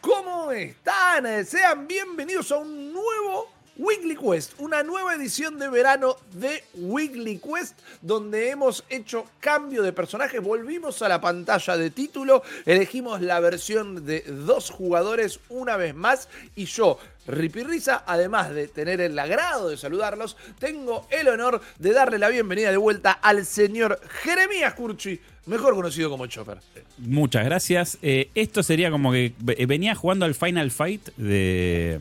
¿cómo están? Sean bienvenidos a un nuevo Weekly Quest, una nueva edición de verano de Weekly Quest, donde hemos hecho cambio de personaje, volvimos a la pantalla de título, elegimos la versión de dos jugadores una vez más y yo, Ripirriza, además de tener el agrado de saludarlos, tengo el honor de darle la bienvenida de vuelta al señor Jeremías Curchi, mejor conocido como Chopper. Muchas gracias. Eh, esto sería como que eh, venía jugando al Final Fight de,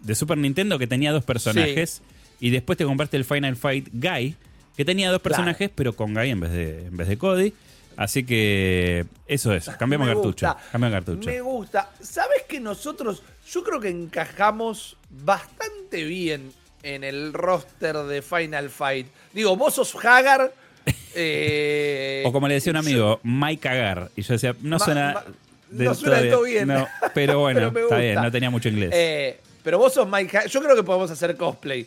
de Super Nintendo que tenía dos personajes y después te compraste el Final Fight Guy que tenía dos personajes pero con Guy en vez de, en vez de Cody. Así que eso es, cambiamos cartucho. gusta, Cambiamos cartucho. Me gusta. ¿Sabes que nosotros, yo creo que encajamos bastante bien en el roster de Final Fight? Digo, vos sos Hagar. Eh, O como le decía un amigo, Mike Cagar. Y yo decía, no Ma- suena. ma- del no suena todo bien. No, pero bueno, Pero está bien, no tenía mucho inglés. eh, pero vos sos Mike Hagar. Yo creo que podemos hacer cosplay.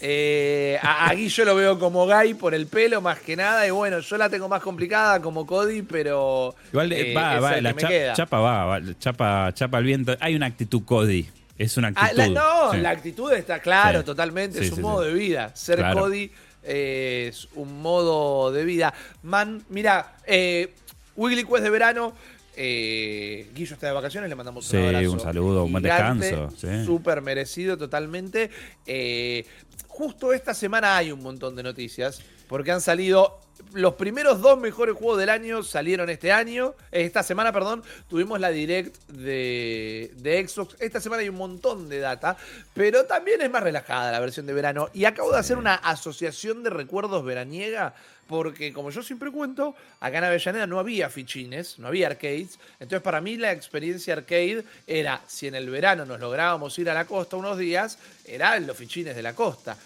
Eh, a, aquí yo lo veo como Guy por el pelo más que nada. Y bueno, yo la tengo más complicada como Cody, pero. Igual va, va, la cha- queda. chapa va, va, chapa, chapa al viento. Hay una actitud Cody. Es una Ah, actitud. la- no, Sí. la actitud está claro, Sí. totalmente. Sí, es un modo de vida. Ser Claro. Cody es un modo de vida. Man, mira, eh, Wiggly Quest de verano. Eh, Guillo está de vacaciones, le mandamos Sí, un abrazo. un saludo, un buen descanso, sí. Súper merecido totalmente. Eh, justo esta semana hay un montón de noticias, porque han salido los primeros dos mejores juegos del año salieron este año, esta semana, perdón, tuvimos la direct de, de Xbox. Esta semana hay un montón de data, pero también es más relajada la versión de verano. Y acabo de hacer una asociación de recuerdos veraniega, porque como yo siempre cuento, acá en Avellaneda no había fichines, no había arcades. Entonces, para mí, la experiencia arcade era si en el verano nos lográbamos ir a la costa unos días, era en los fichines de la costa.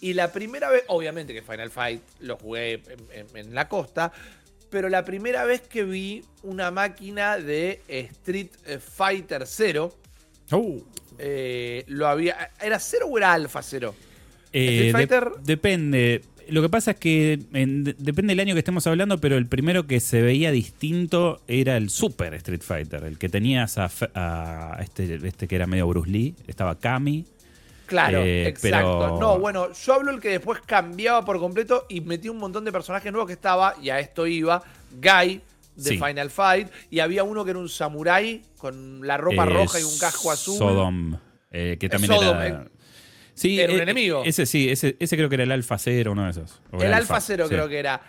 Y la primera vez, obviamente que Final Fight lo jugué en, en- en la costa, pero la primera vez que vi una máquina de Street Fighter 0, Uh. eh, lo había. ¿Era 0 o era Alpha 0? Eh, Street de- Fighter- depende. Lo que pasa es que en- de- depende del año que estemos hablando, pero el primero que se veía distinto era el Super Street Fighter, el que tenías a este, este que era medio Bruce Lee, estaba Kami. Claro, Eh, exacto. pero- No, bueno, yo hablo el que después cambiaba por completo y metí un montón de personajes nuevos que estaba, y a esto iba, Guy de Sí. Final Fight, y había uno que era un samurái con la ropa eh, roja y un casco azul. Sodom, eh, que también Sodom, era... eh, Sí, era un enemigo. Ese sí, ese, ese creo que era el Alpha Cero, uno de esos. O El Alfa Cero sí. creo que era.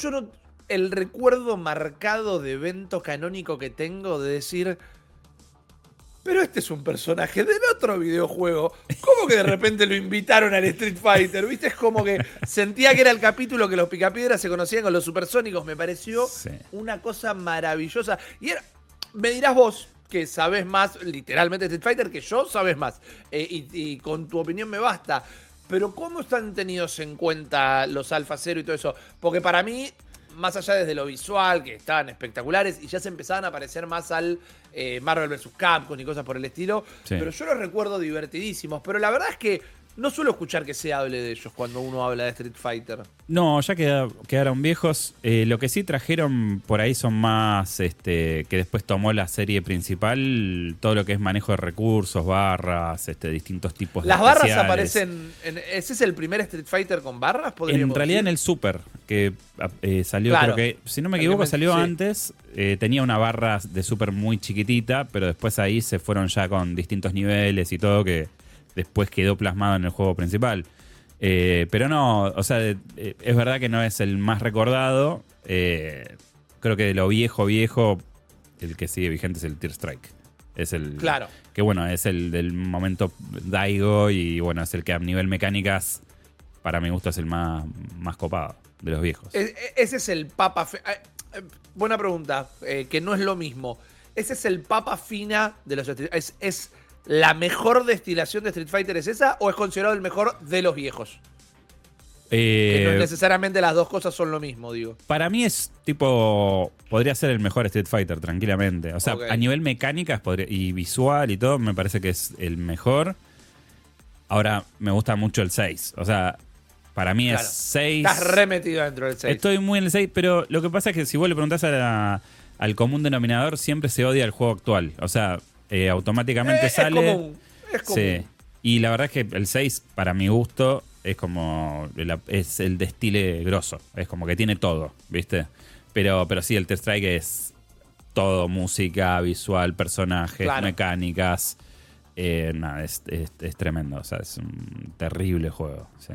Yo no. El recuerdo marcado de evento canónico que tengo de decir. Pero este es un personaje del otro videojuego. ¿Cómo que de repente lo invitaron al Street Fighter? ¿Viste? Es como que sentía que era el capítulo que los picapiedras se conocían con los supersónicos. Me pareció Sí. una cosa maravillosa. Y era. Me dirás vos que sabes más, literalmente Street Fighter, que yo sabes más. Eh, y, y con tu opinión me basta. Pero ¿cómo están tenidos en cuenta los Alpha Zero y todo eso? Porque para mí, más allá desde lo visual, que estaban espectaculares, y ya se empezaban a parecer más al eh, Marvel vs. Capcom y cosas por el estilo. Sí. Pero yo los recuerdo divertidísimos. Pero la verdad es que no suelo escuchar que se hable de ellos cuando uno habla de Street Fighter. No, ya queda- quedaron viejos. Eh, lo que sí trajeron por ahí son más, este, que después tomó la serie principal, todo lo que es manejo de recursos, barras, este, distintos tipos de Las barras aparecen. En, ¿Ese es el primer Street Fighter con barras? En realidad en el Super, que eh, salió, Claro. creo que, si no me equivoco, salió sí. antes, eh, tenía una barra de Super muy chiquitita, pero después ahí se fueron ya con distintos niveles y todo que después quedó plasmado en el juego principal. Eh, pero no, o sea, eh, es verdad que no es el más recordado. eh, creo que de lo viejo, viejo, el que sigue vigente es el Tear Strike. Es el. Claro. Que bueno, es el del momento Daigo y bueno, es el que a nivel mecánicas, para mi gusto, es el más, más copado de los viejos. E- Ese es el papa. fe- eh, Buena pregunta, eh, que no es lo mismo. Ese es el papa fina de los ¿Es, ¿Es la mejor destilación de Street Fighter? ¿Es esa? ¿O es considerado el mejor de los viejos? Que no Eh, necesariamente las dos cosas son lo mismo, digo. Para mí es tipo. Podría ser el mejor Street Fighter, tranquilamente. O sea, a nivel mecánicas podría- y visual y todo, me parece que es el mejor. Ahora, me gusta mucho el 6. O sea, para mí Claro. es 6. Estás remetido dentro del 6. Estoy muy en el 6, pero lo que pasa es que si vos le preguntás a, la- al común denominador siempre se odia el juego actual. O sea, eh, automáticamente Eh, sale. Es común. Es común. Sí. Y la verdad es que el 6, para mi gusto, es como. Es el destile grosso. Es como que tiene todo, ¿viste? Pero, pero sí, el Test Strike es todo: música, visual, personajes, Claro. mecánicas. Eh, nada, es, es- es tremendo. O sea, es un terrible juego. sí.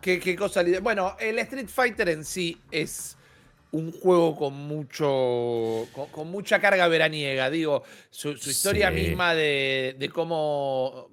¿Qué, qué cosa Bueno, el Street Fighter en sí es un juego con mucho. con, con mucha carga veraniega. Digo, su, su historia Sí. misma de, de cómo.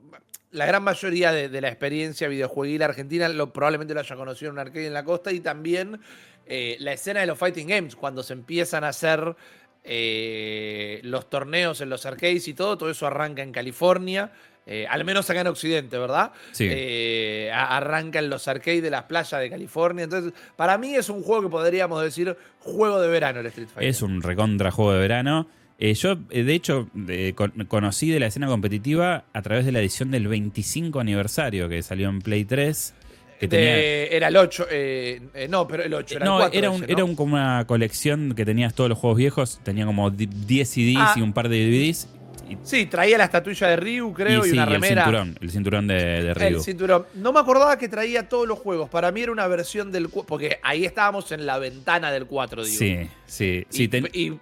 La gran mayoría de, de la experiencia videojueguil argentina lo, probablemente lo haya conocido en un arcade en la costa y también eh, la escena de los fighting games, cuando se empiezan a hacer eh, los torneos en los arcades y todo, todo eso arranca en California, eh, al menos acá en Occidente, ¿verdad? Sí. Eh, a- arranca en los arcades de las playas de California. Entonces, para mí es un juego que podríamos decir juego de verano el Street Fighter. Es un recontra juego de verano. Eh, yo, de hecho, con- conocí de la escena competitiva a través de la edición del 25 aniversario que salió en Play 3. Que De- tenía, Era el 8, eh, eh, no, pero el 8, era no, el 4. era, un, ese, ¿no? era un- como una colección que tenías todos los juegos viejos. Tenía como di- 10 CDs Ah. y un par de DVDs. Y, Sí, traía la estatuilla de Ryu, creo, y, y sí, una el remera. cinturón, el cinturón de, de Ryu. El cinturón. No me acordaba que traía todos los juegos. Para mí era una versión del... Porque ahí estábamos en la ventana del 4, digo. Sí, sí, Y, sí. ten- y-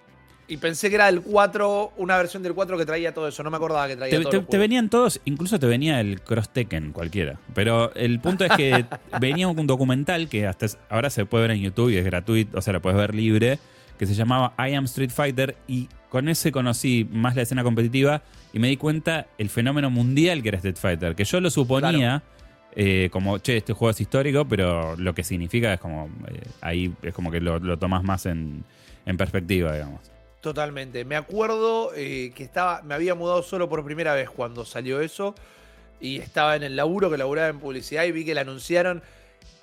pensé que era el 4, una versión del 4 que traía todo eso. No me acordaba que traía Te, todos te- venían todos, incluso te venía el Cross Tekken cualquiera. Pero el punto es que venía un documental que hasta ahora se puede ver en YouTube y es gratuito, o sea, lo puedes ver libre, que se llamaba I Am Street Fighter y con ese conocí más la escena competitiva y me di cuenta el fenómeno mundial que era Street Fighter, que yo lo suponía eh, como, che, este juego es histórico, pero lo que significa es como, eh, ahí es como que lo, lo tomás más en, en perspectiva, digamos. Totalmente. Me acuerdo eh, que estaba, me había mudado solo por primera vez cuando salió eso. Y estaba en el laburo que laburaba en publicidad y vi que la anunciaron.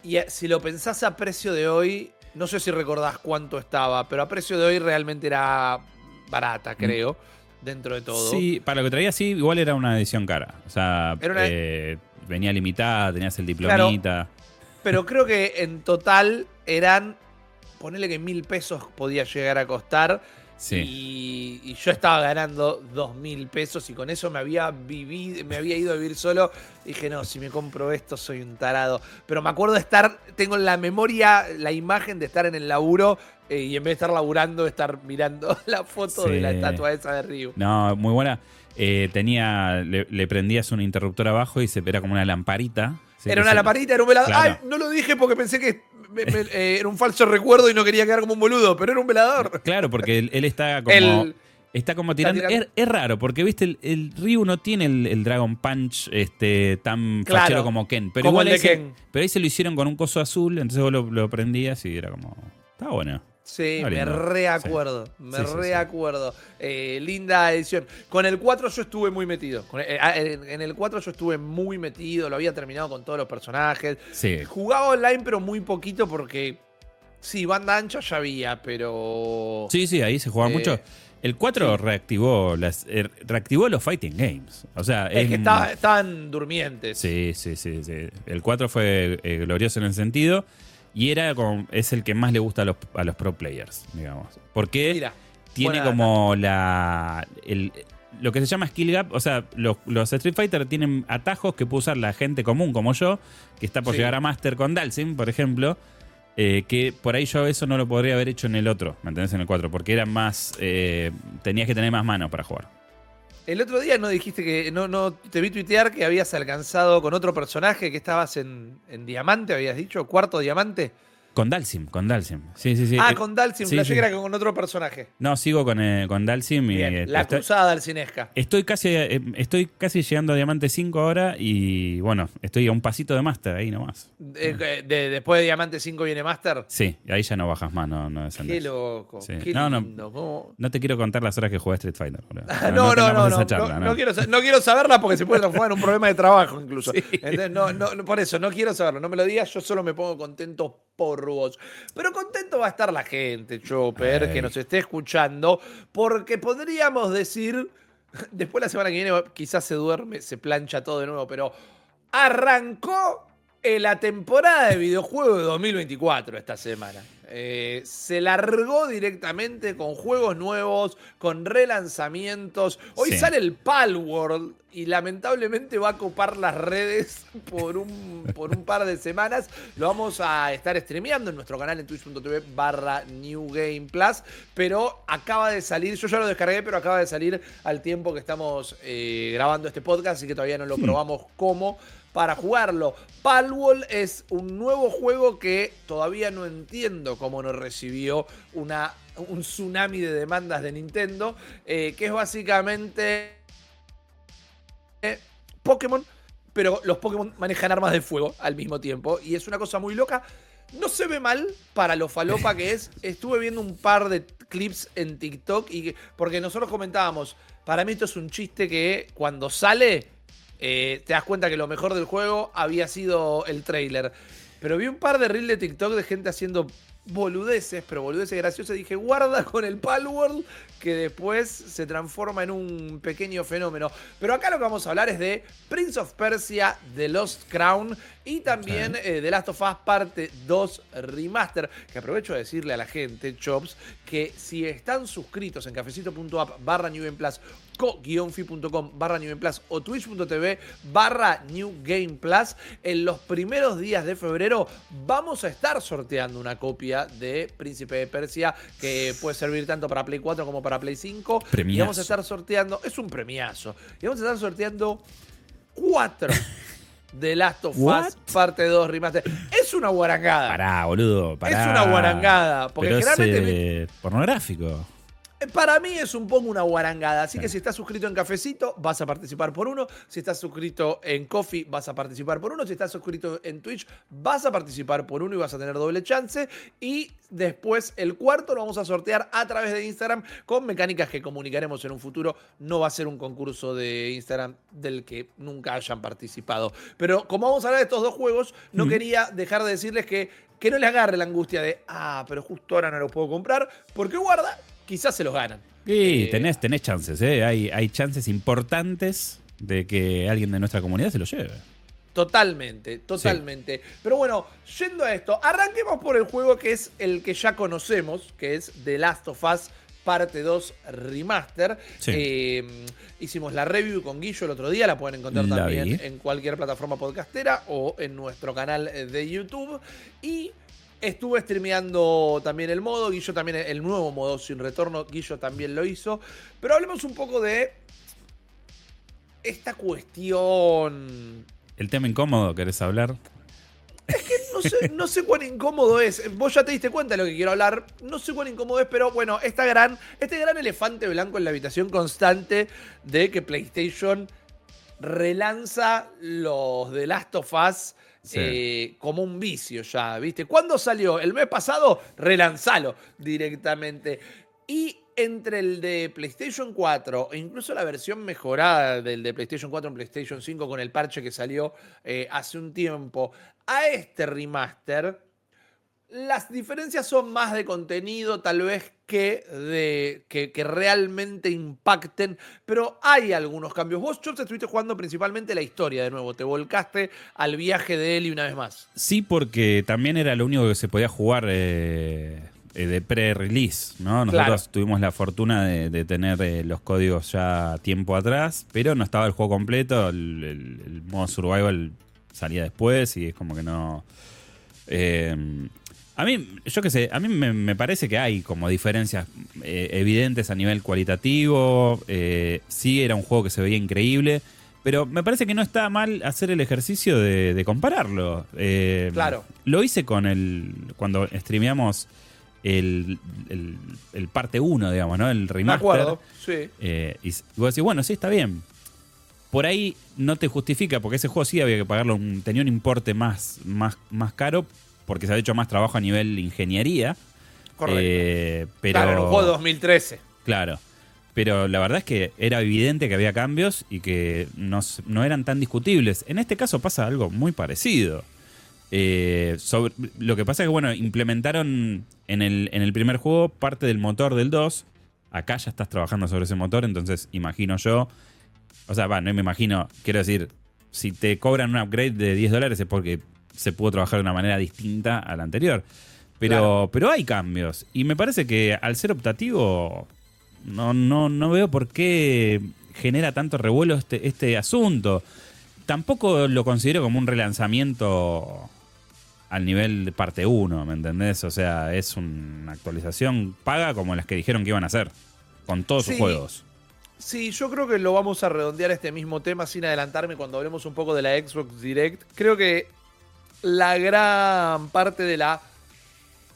Y si lo pensás a precio de hoy, no sé si recordás cuánto estaba, pero a precio de hoy realmente era barata, creo, dentro de todo. Mm. Sí, para lo que traía, sí, igual era una edición cara. O sea, Era una- eh, venía limitada, tenías el diplomita. Pero creo que en total eran, ponele que mil pesos podía llegar a costar. Sí. Y, y yo estaba ganando dos mil pesos y con eso me había vivido, me había ido a vivir solo. Dije, no, si me compro esto soy un tarado. Pero me acuerdo de estar, tengo en la memoria la imagen de estar en el laburo eh, y en vez de estar laburando, estar mirando la foto de la estatua esa de Ryu. No, muy buena. Eh, tenía, le, le prendías un interruptor abajo y se era como una lamparita. Sí, era una se- lamparita, era un velador. Claro. Ay, no lo dije porque pensé que me- me- eh, era un falso recuerdo y no quería quedar como un boludo, pero era un velador. Claro, porque él, él está como. El- Está como tirando. tirando- Es, es raro, porque viste, el, el Ryu no tiene el, el Dragon Punch este, tan Claro, fachero como Ken. Pero como igual ahí se- Ken. pero ahí se lo hicieron con un coso azul, entonces vos lo, lo prendías y era como. Está bueno. Sí, Ah, me lindo. reacuerdo, me Sí, sí, sí. reacuerdo. Eh, linda edición. Con el 4 yo estuve muy metido. Con- eh, ah, en, el 4 yo estuve muy metido, lo había terminado con todos los personajes. Sí. Jugaba online, pero muy poquito porque. Sí, banda ancha ya había, pero. Sí, sí, ahí se jugaba Eh, mucho. El 4 reactivó las eh, reactivó los fighting games. O sea, Es que es- estaba- estaban durmientes. Sí, sí, sí, sí. El 4 fue eh, glorioso en el sentido y era como, es el que más le gusta a los, a los pro players, digamos. Porque Mira, tiene como la el- lo que se llama skill gap, o sea, los, los Street Fighter tienen atajos que puede usar la gente común como yo, que está por Sí. llegar a Master con Dalsim, por ejemplo, eh, que por ahí yo eso no lo podría haber hecho en el otro, ¿me entendés? En el 4, porque era más, eh, tenías que tener más manos para jugar. El otro día no dijiste que. No, no te vi tuitear que habías alcanzado con otro personaje que estabas en, en diamante, habías dicho, cuarto diamante. Con Dalsim, con Dalsim. Sí, sí, sí. ah, Eh, con Dalsim, sí, sí. que era con otro personaje. No, sigo con, eh, con Dalsim y Bien, eh, la estoy, cruzada dalcinesca. estoy casi eh, estoy casi llegando a Diamante 5 ahora y bueno, estoy a un pasito de Master ahí nomás. De- después de Diamante 5 viene Master. Sí, ahí ya no bajas más, no, no Qué descendés. loco. Sí. Qué No, no. lindo. cómo- No te quiero contar las horas que jugué Street Fighter. No, no, no, no, charla, no, no. no quiero, no quiero saberla porque se puede transformar en un problema de trabajo incluso. Entonces, no, no, no, por eso, no quiero saberlo. No me lo digas, yo solo me pongo contento por vos. Pero contento va a estar la gente, Chopper, que nos esté escuchando, porque podríamos decir, después la semana que viene quizás se duerme, se plancha todo de nuevo, pero arrancó la temporada de videojuegos de 2024 esta semana. Eh, se largó directamente con juegos nuevos, con relanzamientos. Hoy Sí. sale el Palworld y lamentablemente va a copar las redes por un, por un par de semanas. Lo vamos a estar streameando en nuestro canal en twitch.tv barra New Game Plus. Pero acaba de salir, yo ya lo descargué, pero acaba de salir al tiempo que estamos eh, grabando este podcast, así que todavía no lo probamos cómo para jugarlo. Palworld es un nuevo juego que todavía no entiendo cómo no recibió una, un tsunami de demandas de Nintendo, eh, que es básicamente eh, Pokémon, pero los Pokémon manejan armas de fuego al mismo tiempo y es una cosa muy loca. No se ve mal para lo falopa que es. Estuve viendo un par de clips en TikTok y que- porque nosotros comentábamos, para mí esto es un chiste que cuando sale eh, te das cuenta que lo mejor del juego había sido el trailer. Pero vi un par de reels de TikTok de gente haciendo boludeces, pero boludeces graciosas. Dije, guarda con el Palworld, que después se transforma en un pequeño fenómeno. Pero acá lo que vamos a hablar es de Prince of Persia, The Lost Crown y también eh, The Last of Us Parte 2 Remaster. Que aprovecho de decirle a la gente, Chops, que si están suscritos en cafecito.app barra New Plus co-fi.com barra New Game Plus o twitch.tv barra New Game Plus, en los primeros días de febrero vamos a estar sorteando una copia de Príncipe de Persia que puede servir tanto para Play 4 como para Play 5. Y Premiazo. vamos a estar sorteando, es un premiazo, y vamos a estar sorteando cuatro de Last of Us parte 2 remaster. Es una guarangada. Pará, boludo, pará. Es una guarangada, porque generalmente pornográfico. Para mí es un poco una guarangada, así que si estás suscrito en Cafecito vas a participar por uno, si estás suscrito en Coffee vas a participar por uno, si estás suscrito en Twitch vas a participar por uno y vas a tener doble chance. Y después el cuarto lo vamos a sortear a través de Instagram con mecánicas que comunicaremos en un futuro, no va a ser un concurso de Instagram del que nunca hayan participado. Pero como vamos a hablar de estos dos juegos, no quería dejar de decirles que que no les agarre la angustia de, ah, pero justo ahora no lo puedo comprar, porque guarda, quizás se los ganan. Sí, Eh, tenés, tenés chances, ¿eh? Hay, hay chances importantes de que alguien de nuestra comunidad se lo lleve. Totalmente, totalmente. Pero bueno, yendo a esto, arranquemos por el juego que es el que ya conocemos, que es The Last of Us parte 2 Remaster. Sí. Eh, hicimos la review con Guillo el otro día, la pueden encontrar La también vi. en cualquier plataforma podcastera o en nuestro canal de YouTube. Y estuve streameando también el modo, Guillo también el nuevo modo sin retorno, Guillo también lo hizo. Pero hablemos un poco de esta cuestión El tema incómodo, ¿querés hablar? No sé, no sé cuán incómodo es. Vos ya te diste cuenta de lo que quiero hablar. No sé cuán incómodo es, pero bueno, esta gran, este gran elefante blanco en la habitación constante de que PlayStation relanza los de Last of Us Eh, como un vicio ya, ¿viste? ¿Cuándo salió? El mes pasado, relanzalo directamente. Y entre el de PlayStation 4 e incluso la versión mejorada del de PlayStation 4 en PlayStation 5 con el parche que salió eh, hace un tiempo a este remaster, las diferencias son más de contenido tal vez que, de, que, que realmente impacten, pero hay algunos cambios. Vos, Chops, estuviste jugando principalmente la historia de nuevo, te volcaste al viaje de Eli una vez más. Sí, porque también era lo único que se podía jugar eh, eh, de pre-release, ¿no? Nosotros Claro. tuvimos la fortuna de, de tener eh, los códigos ya tiempo atrás, pero no estaba el juego completo, el, el- el modo survival salía después y es como que no... eh, a mí, yo qué sé, a mí me, me parece que hay como diferencias eh, evidentes a nivel cualitativo. eh, sí, era un juego que se veía increíble. Pero me parece que no está mal hacer el ejercicio de, de compararlo. Eh, Claro. Lo hice con el. Cuando streameamos el, el- el parte 1, digamos, ¿no? El remaster. acuerdo, sí. Eh, y vos decís, bueno, sí, está bien. Por ahí no te justifica, porque ese juego sí había que pagarlo, un- tenía un importe más, más, más caro, porque se ha hecho más trabajo a nivel ingeniería. Correcto. Eh, pero, Claro, era un juego de 2013. Claro. Pero la verdad es que era evidente que había cambios y que no, no eran tan discutibles. En este caso pasa algo muy parecido. Eh, sobre- lo que pasa es que, bueno, implementaron en el, en el primer juego parte del motor del 2. Acá ya estás trabajando sobre ese motor, entonces imagino yo. O sea, va, no me imagino. Quiero decir, si te cobran un upgrade de 10 dólares es porque se pudo trabajar de una manera distinta a la anterior. Pero, Claro. pero hay cambios. Y me parece que al ser optativo, no, no, no veo por qué genera tanto revuelo este, este asunto. Tampoco lo considero como un relanzamiento al nivel de parte 1, ¿me entendés? O sea, es una actualización paga como las que dijeron que iban a hacer, con todos sus Sí. juegos. Sí, yo creo que lo vamos a redondear este mismo tema sin adelantarme cuando hablemos un poco de la Xbox Direct. Creo que la gran parte de la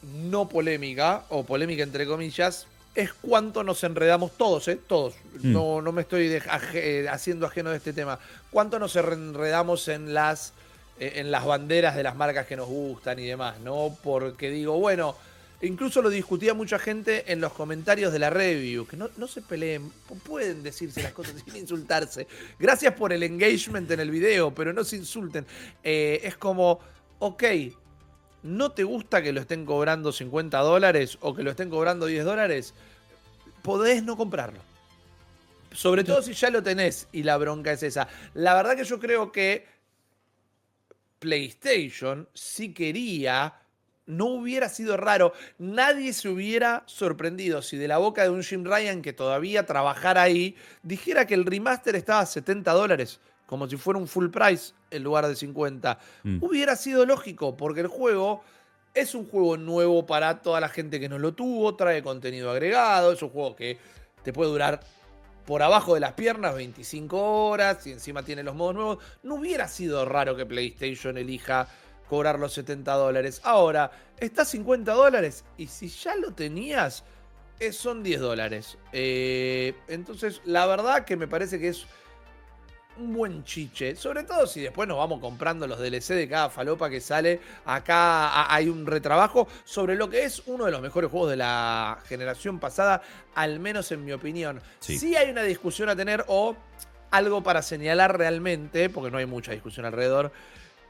no polémica, o polémica entre comillas, es cuánto nos enredamos todos, ¿eh? Todos. Mm. No, no me estoy de- aje- eh, haciendo ajeno de este tema. Cuánto nos enredamos en las, eh, en las banderas de las marcas que nos gustan y demás, ¿no? Porque digo, bueno, incluso lo discutía mucha gente en los comentarios de la review, que no, no se peleen, pu- pueden decirse las cosas sin insultarse. Gracias por el engagement en el video, pero no se insulten. Eh, es como, ok, no te gusta que lo estén cobrando 50 dólares o que lo estén cobrando 10 dólares, podés no comprarlo. Sobre todo si ya lo tenés y la bronca es esa. La verdad que yo creo que PlayStation si quería, no hubiera sido raro, nadie se hubiera sorprendido si de la boca de un Jim Ryan que todavía trabajara ahí, dijera que el remaster estaba a 70 dólares, como si fuera un full price en lugar de 50. Mm. Hubiera sido lógico, porque el juego es un juego nuevo para toda la gente que no lo tuvo, trae contenido agregado, es un juego que te puede durar por abajo de las piernas 25 horas y encima tiene los modos nuevos. No hubiera sido raro que PlayStation elija cobrar los 70 dólares. Ahora, está a 50 dólares y si ya lo tenías, eh, son 10 dólares. Eh, entonces, la verdad que me parece que es un buen chiche. Sobre todo si después nos vamos comprando los DLC de cada falopa que sale. Acá hay un retrabajo sobre lo que es uno de los mejores juegos de la generación pasada, al menos en mi opinión. Sí. Sí, hay una discusión a tener o algo para señalar realmente, porque no hay mucha discusión alrededor,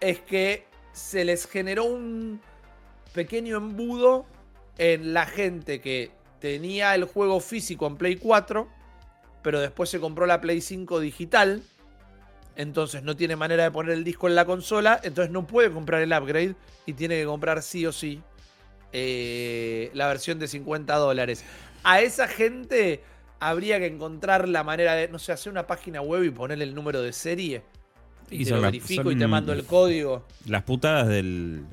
es que se les generó un pequeño embudo en la gente que tenía el juego físico en Play 4, pero después se compró la Play 5 digital. Entonces no tiene manera de poner el disco en la consola. Entonces no puede comprar el upgrade. Y tiene que comprar sí o sí eh, la versión de 50 dólares. A esa gente habría que encontrar la manera de, no sé, hacer una página web y ponerle el número de serie. Y, Y te lo verifico y te mando el código. Las putadas del,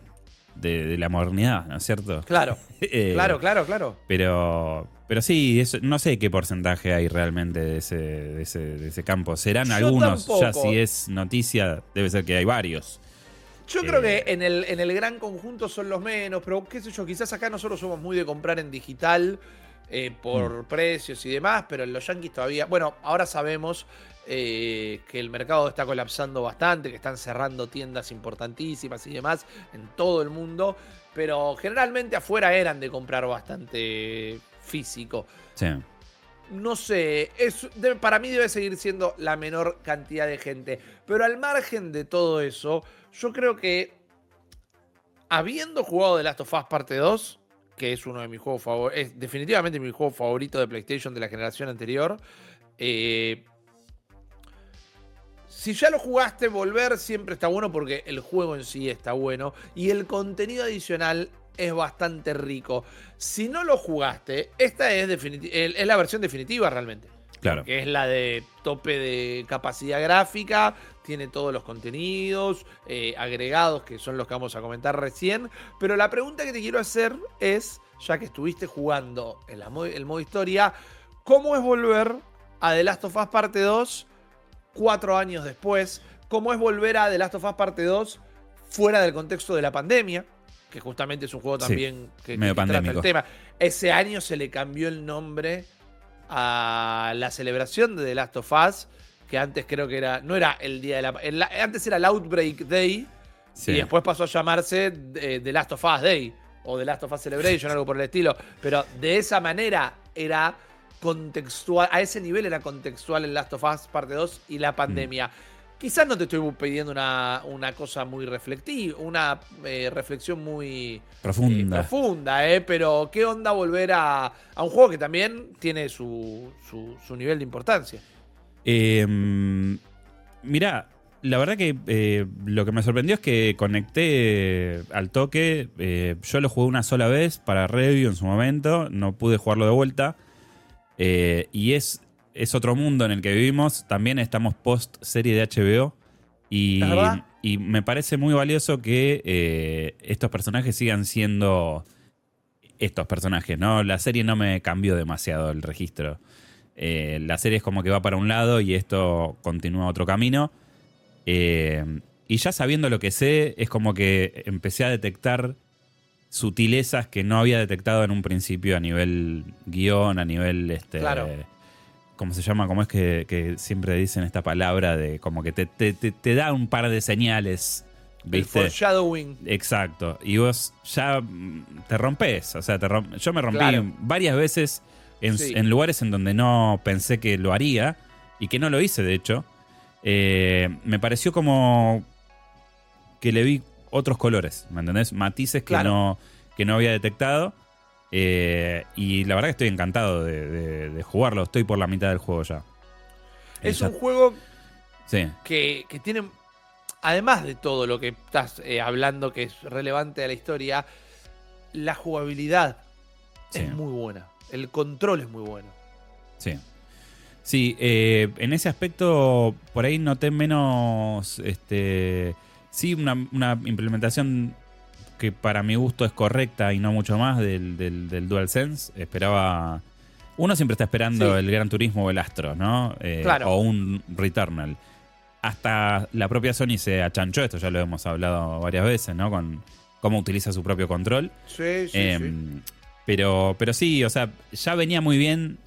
de, de la modernidad, ¿no es cierto? Claro, Eh, claro, claro, claro. Pero, pero sí, no sé qué porcentaje hay realmente de ese, de ese, de ese campo. Serán Yo algunos, ya si es noticia, debe ser que hay varios. Yo creo Eh, que en el, en el gran conjunto son los menos, pero qué sé yo, quizás acá nosotros somos muy de comprar en digital eh, por precios y demás, pero en los yankees todavía, bueno, ahora sabemos eh, que el mercado está colapsando bastante, que están cerrando tiendas importantísimas y demás en todo el mundo, pero generalmente afuera eran de comprar bastante físico. Sí. No sé, es, para mí debe seguir siendo la menor cantidad de gente. Pero al margen de todo eso, yo creo que habiendo jugado The Last of Us Parte 2, que es uno de mis juegos favoritos, es definitivamente mi juego favorito de PlayStation de la generación anterior, eh, si ya lo jugaste, volver siempre está bueno porque el juego en sí está bueno y el contenido adicional es bastante rico. Si no lo jugaste, esta es, el- es la versión definitiva realmente. Claro. Que es la de tope de capacidad gráfica, tiene todos los contenidos eh, agregados que son los que vamos a comentar recién. Pero la pregunta que te quiero hacer es, ya que estuviste jugando mo- el modo historia, ¿cómo es volver a The Last of Us Parte 2 cuatro años después? ¿Cómo es volver a The Last of Us Parte 2 fuera del contexto de la pandemia? Que justamente es un juego Sí, también que, medio que trata el tema. Ese año se le cambió el nombre a la celebración de The Last of Us, que antes creo que era, no era el día de la... el- antes era el Outbreak Day, Sí. y después pasó a llamarse eh, The Last of Us Day, o The Last of Us Celebration, algo por el estilo. Pero de esa manera era contextual, a ese nivel era contextual el Last of Us parte 2 y la pandemia. Quizás no te estoy pidiendo una, una cosa muy reflectiva, una eh, reflexión muy Profunda. eh, profunda, eh, pero qué onda volver a, a un juego que también tiene su, su, su nivel de importancia. Eh, mirá, la verdad que eh, lo que me sorprendió es que conecté al toque. yo lo jugué una sola vez para review en su momento. No pude jugarlo de vuelta. Y es, es otro mundo en el que vivimos. También estamos post serie de HBO. Y, y me parece muy valioso que eh, estos personajes sigan siendo estos personajes, ¿no? La serie no me cambió demasiado el registro. Eh, la serie es como que va para un lado y esto continúa otro camino. Eh, y ya sabiendo lo que sé, es como que empecé a detectar sutilezas que no había detectado en un principio a nivel guion, a nivel este. Claro. ¿Cómo se llama? ¿Cómo es que, que siempre dicen esta palabra de como que te, te- te- te da un par de señales? El ¿Viste? foreshadowing. Exacto. Y vos ya mm, te rompes. O sea, te romp- yo me rompí Claro. varias veces en, Sí. en lugares en donde no pensé que lo haría y que no lo hice, de hecho. Eh, me pareció como que le vi otros colores, ¿me entendés? Matices que, Claro. no, que no había detectado. Eh, y la verdad que estoy encantado de, de- de jugarlo. Estoy por la mitad del juego ya. Es Ya- un juego Sí, que, que tiene, además de todo lo que estás eh, hablando que es relevante a la historia, la jugabilidad Sí. es muy buena. El control es muy bueno. Sí. Sí, eh, en ese aspecto por ahí noté menos, este, sí, una, una implementación que para mi gusto es correcta y no mucho más del, del, del DualSense. Esperaba, uno siempre está esperando Sí. el Gran Turismo o el Astro, ¿no? Eh, Claro. O un Returnal. Hasta la propia Sony se achanchó, esto ya lo hemos hablado varias veces, ¿no? Con cómo utiliza su propio control. Sí, sí, Em, sí. Pero, pero sí, o sea, ya venía muy bien.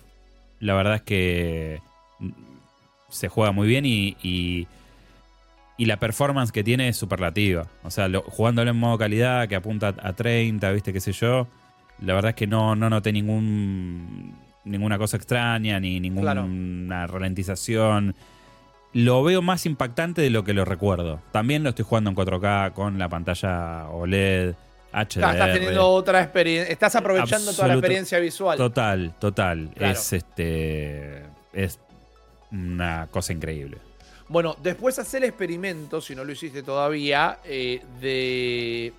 La verdad es que se juega muy bien y, y, y la performance que tiene es superlativa. O sea, lo- jugándolo en modo calidad, que apunta a 30, viste, qué sé yo. La verdad es que no, no noté ningún ninguna cosa extraña, ni ninguna ralentización. Lo veo más impactante de lo que lo recuerdo. También lo estoy jugando en 4K con la pantalla OLED, HDR. Claro, estás teniendo otra experiencia. Estás aprovechando toda la experiencia visual. Total, total. Claro. Es este. Es una cosa increíble. Bueno, después hacer el experimento, si no lo hiciste todavía, eh, de,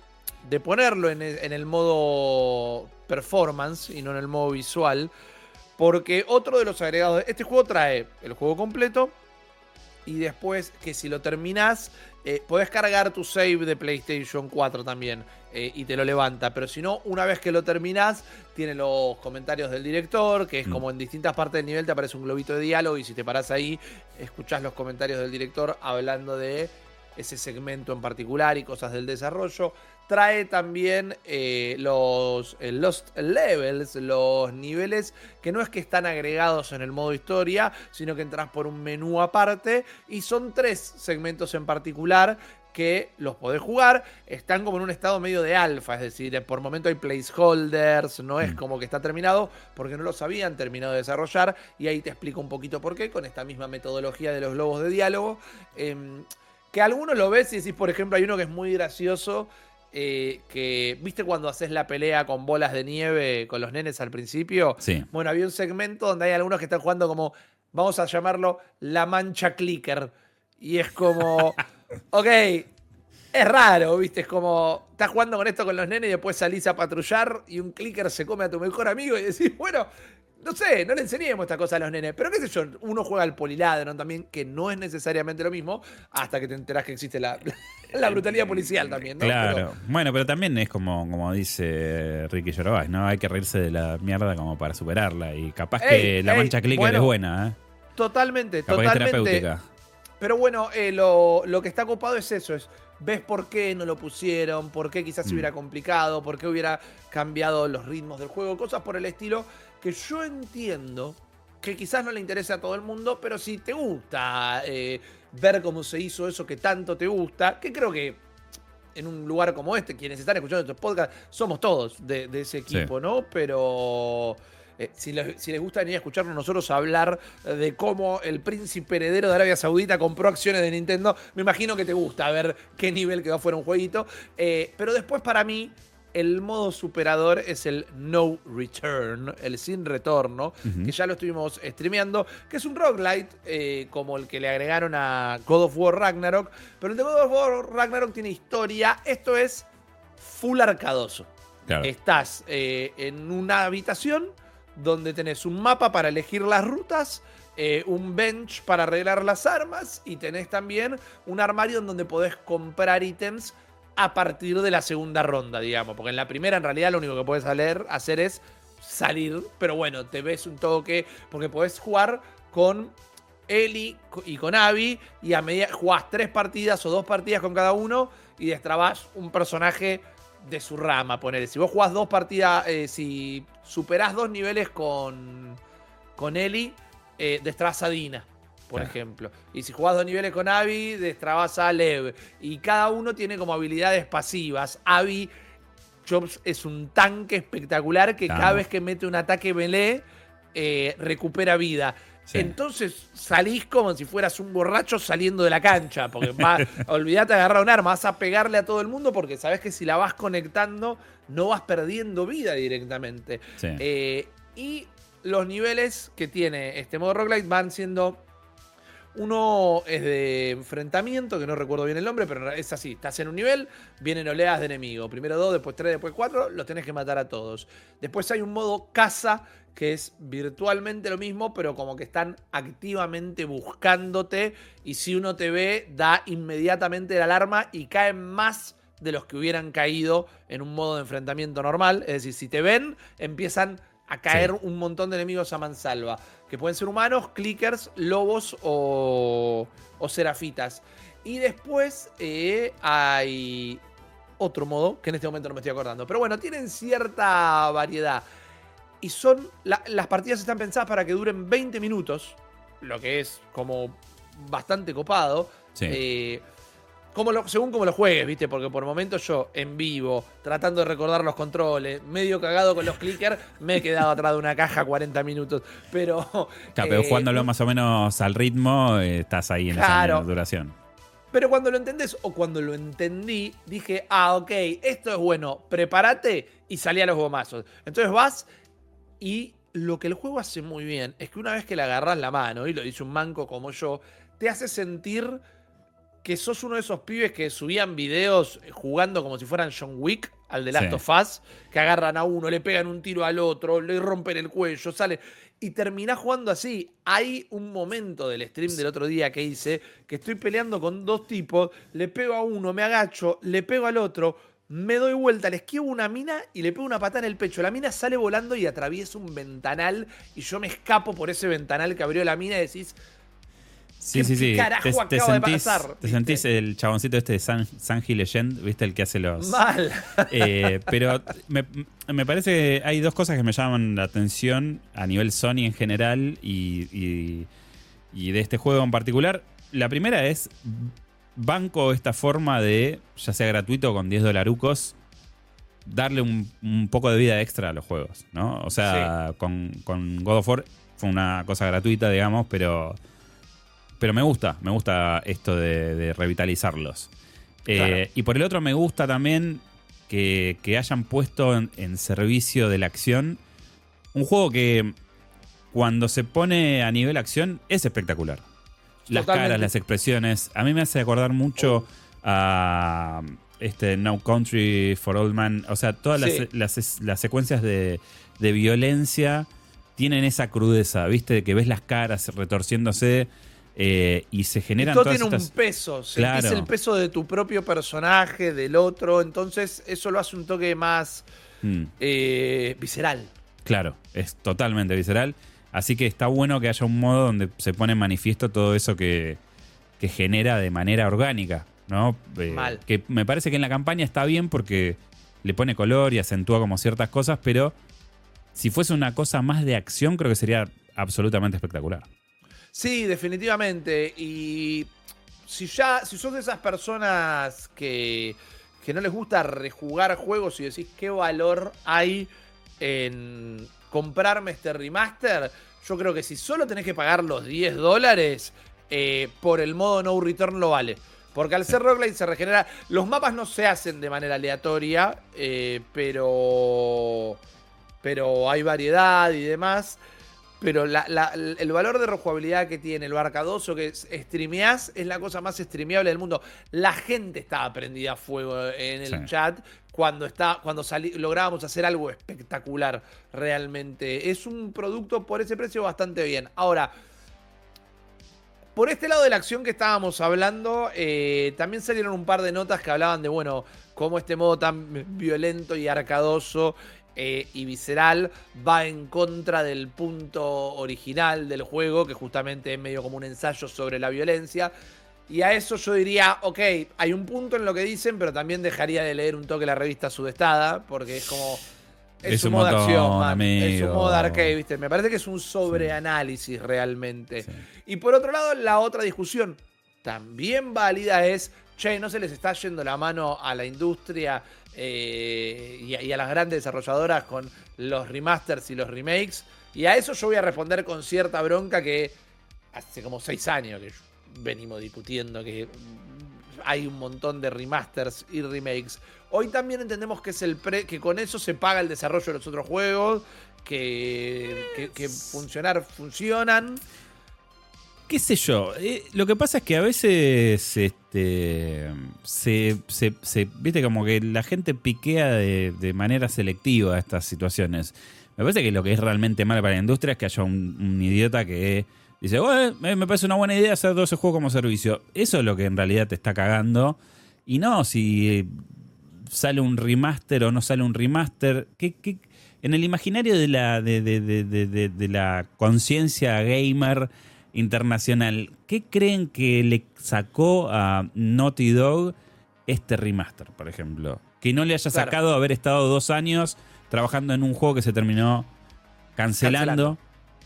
de ponerlo en el, en el modo performance y no en el modo visual. Porque otro de los agregados. Este juego trae el juego completo. Y después, que si lo terminás, eh, podés cargar tu save de PlayStation 4 también. eh, y te lo levanta. Pero si no, una vez que lo terminás, tiene los comentarios del director. Que es Mm. como en distintas partes del nivel te aparece un globito de diálogo. Y si te parás ahí, escuchás los comentarios del director hablando de ese segmento en particular y cosas del desarrollo. Trae también eh, los eh, Lost Levels, los niveles que no es que están agregados en el modo historia, sino que entras por un menú aparte y son tres segmentos en particular que los podés jugar, están como en un estado medio de alfa, es decir, por momento hay placeholders, no es Mm. como que está terminado, porque no los habían terminado de desarrollar, y ahí te explico un poquito por qué, con esta misma metodología de los globos de diálogo, em, que algunos lo ves y decís, por ejemplo, hay uno que es muy gracioso, eh, que, ¿viste cuando haces la pelea con bolas de nieve con los nenes al principio? Sí. Bueno, había un segmento donde hay algunos que están jugando como, vamos a llamarlo, la mancha clicker. Y es como, ok, es raro, ¿viste? Es como, estás jugando con esto con los nenes y después salís a patrullar y un clicker se come a tu mejor amigo y decís, bueno, no sé, no le enseñemos esta cosa a los nenes. Pero qué sé yo, uno juega al poliladron también, que no es necesariamente lo mismo, hasta que te enterás que existe la, la brutalidad policial también, ¿no? Claro. Pero- Bueno, pero también es como, como dice Ricky Gervais, ¿no? Hay que reírse de la mierda como para superarla. Y capaz que la ey, mancha clicker bueno, es buena, ¿eh? totalmente, Capaz que es totalmente. terapéutica. Pero bueno, eh, lo, lo que está copado es eso, es ves por qué no lo pusieron, por qué quizás se Mm. hubiera complicado, por qué hubiera cambiado los ritmos del juego, cosas por el estilo que yo entiendo que quizás no le interese a todo el mundo, pero si te gusta eh, ver cómo se hizo eso que tanto te gusta, que creo que en un lugar como este, quienes están escuchando estos podcasts, somos todos de, de ese equipo, ¿no? Pero eh, si, les, si les gusta venir a escucharnos nosotros hablar de cómo el príncipe heredero de Arabia Saudita compró acciones de Nintendo, me imagino que te gusta ver qué nivel quedó fuera un jueguito. Eh, pero después para mí, El modo superador es el No Return, el sin retorno, que ya lo estuvimos streameando, que es un roguelite eh, como el que le agregaron a God of War Ragnarok. Pero el de God of War Ragnarok tiene historia. Esto es full arcadoso. Estás eh, en una habitación donde tenés un mapa para elegir las rutas. Eh, un bench para arreglar las armas y tenés también un armario en donde podés comprar ítems a partir de la segunda ronda, digamos. Porque en la primera, en realidad, lo único que puedes hacer es salir. Pero bueno, te ves un toque. Porque podés jugar con Eli y con Abby. Y a medida jugás tres partidas o dos partidas con cada uno. Y destrabás un personaje de su rama. Poner. Si vos jugás dos partidas. Eh, si superás dos niveles con. Con Eli. Eh, a Dina por ejemplo. Y si jugás dos niveles con Abby, destrabas a Lev. Y cada uno tiene como habilidades pasivas. Abby Jobs es un tanque espectacular que cada vez que mete un ataque melee, eh, recupera vida. Entonces salís como si fueras un borracho saliendo de la cancha. Porque olvídate de agarrar un arma, vas a pegarle a todo el mundo porque sabes que si la vas conectando, no vas perdiendo vida directamente. Eh, y los niveles que tiene este modo roguelite van siendo uno es de enfrentamiento, que no recuerdo bien el nombre, pero es así. Estás en un nivel, vienen oleadas de enemigos. Primero dos, después tres, después cuatro, los tenés que matar a todos. Después hay un modo caza, que es virtualmente lo mismo, pero como que están activamente buscándote. Y si uno te ve, da inmediatamente la alarma y caen más de los que hubieran caído en un modo de enfrentamiento normal. Es decir, si te ven, empiezan a caer un montón de enemigos a mansalva que pueden ser humanos, clickers, lobos o, o serafitas. Y después eh, hay otro modo, que en este momento no me estoy acordando. Pero bueno, tienen cierta variedad. Y son. las partidas están pensadas para que duren 20 minutos. Lo que es como bastante copado. Sí. Eh, según como lo juegues, ¿viste? Porque por momentos yo, en vivo, tratando de recordar los controles, medio cagado con los clickers, me he quedado atrás de una caja 40 minutos. Pero. Claro, pero eh, jugándolo más o menos al ritmo, eh, estás ahí en esa duración. Pero cuando lo entendés o cuando lo entendí, dije, ah, ok, esto es bueno, prepárate y salí a los gomazos. Entonces vas y lo que el juego hace muy bien es que una vez que le agarras la mano, y lo dice un manco como yo, te hace sentir que sos uno de esos pibes que subían videos jugando como si fueran John Wick al de Last of Us, que agarran a uno, le pegan un tiro al otro, le rompen el cuello, sale. Y terminás jugando así. Hay un momento del stream del otro día que hice que estoy peleando con dos tipos, le pego a uno, me agacho, le pego al otro, me doy vuelta, le esquivo una mina y le pego una patada en el pecho. La mina sale volando y atraviesa un ventanal y yo me escapo por ese ventanal que abrió la mina y decís, Sí, sí, sí. te, sentís, Te sentís el chaboncito este de San, Sanji Legend, ¿viste? El que hace los. Mal. Eh, pero me, parece que hay dos cosas que me llaman la atención a nivel Sony en general y, de este juego en particular. La primera es. Banco esta forma de, ya sea gratuito con 10 dolarucos, darle un, poco de vida extra a los juegos, ¿no? O sea, con, con God of War fue una cosa gratuita, digamos, pero pero me gusta, me gusta esto de, revitalizarlos. Eh, y por el otro me gusta también que, hayan puesto en, servicio de la acción un juego que cuando se pone a nivel acción es espectacular. Las caras, las expresiones. A mí me hace acordar mucho a este No Country for Old Man. O sea, todas las, secuencias de, de, violencia tienen esa crudeza, ¿viste? Que ves las caras retorciéndose. Eh, y se generan Todo tiene un peso, sentís el peso de tu propio personaje, del otro, entonces eso lo hace un toque más mm. eh, visceral. Claro, es totalmente visceral. Así que está bueno que haya un modo donde se pone en manifiesto todo eso que, genera de manera orgánica, ¿no? Eh, Mal. Que me parece que en la campaña está bien porque le pone color y acentúa como ciertas cosas, pero si fuese una cosa más de acción, creo que sería absolutamente espectacular. Sí, definitivamente. Y si ya, si sos de esas personas que, que no les gusta rejugar juegos y decís qué valor hay en comprarme este remaster, yo creo que si solo tenés que pagar los 10 dólares, eh, por el modo no return lo vale. Porque al ser roguelite se regenera. Los mapas no se hacen de manera aleatoria, eh, pero. Pero hay variedad y demás. Pero el valor de rejugabilidad que tiene el Barcadoso, que streameás, es la cosa más streameable del mundo. La gente estaba prendida a fuego en el chat cuando, está, cuando lográbamos hacer algo espectacular realmente. Es un producto por ese precio bastante bien. Ahora, por este lado de la acción que estábamos hablando, eh, también salieron un par de notas que hablaban de, bueno, cómo este modo tan violento y arcadoso eh, y visceral va en contra del punto original del juego, que justamente es medio como un ensayo sobre la violencia. Y a eso yo diría, ok, hay un punto en lo que dicen, pero también dejaría de leer un toque la revista sudestada, porque es como... Es, un, modo de acción, Es un modo de arcade, ¿viste? Me parece que es un sobreanálisis realmente. Y por otro lado, la otra discusión, también válida, es, che, ¿no se les está yendo la mano a la industria eh, y, a, las grandes desarrolladoras con los remasters y los remakes. Y a eso yo voy a responder con cierta bronca que hace como seis años que venimos discutiendo que hay un montón de remasters y remakes. Hoy también entendemos que es el que con eso se paga el desarrollo de los otros juegos, que, que funcionar funcionan qué sé yo, eh, lo que pasa es que a veces este, se, se, viste como que la gente piquea de, manera selectiva estas situaciones. Me parece que lo que es realmente malo para la industria es que haya un, idiota que dice, me parece una buena idea hacer todo ese juego como servicio. Eso es lo que en realidad te está cagando. Y no, si sale un remaster o no sale un remaster, en el imaginario de la, de, de la conciencia gamer internacional, ¿qué creen que le sacó a Naughty Dog este remaster, por ejemplo? Que no le haya sacado haber estado dos años trabajando en un juego que se terminó cancelando,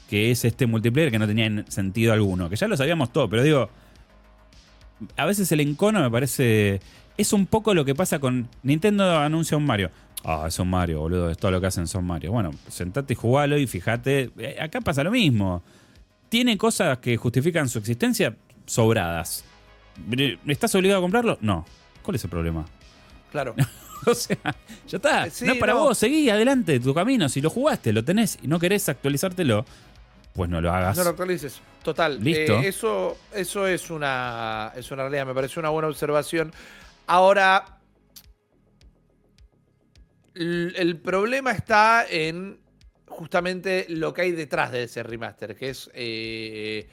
que es este multiplayer que no tenía sentido alguno, que ya lo sabíamos todo, pero digo, a veces el encono me parece... Es un poco lo que pasa con Nintendo anuncia un Mario. Ah, es un Mario, boludo, es todo lo que hacen son Mario. Bueno, sentate y jugalo y fíjate, eh, acá pasa lo mismo tiene cosas que justifican su existencia sobradas. ¿Estás obligado a comprarlo? No. ¿Cuál es el problema? Claro. o sea, ya está. Eh, no es para vos. Seguí adelante tu camino. Si lo jugaste, lo tenés y no querés actualizártelo, pues no lo hagas. No lo actualices. Total. Listo. Eh, eso, eso es una, es una realidad. Me parece una buena observación. Ahora, el problema está en justamente lo que hay detrás de ese remaster, que es eh,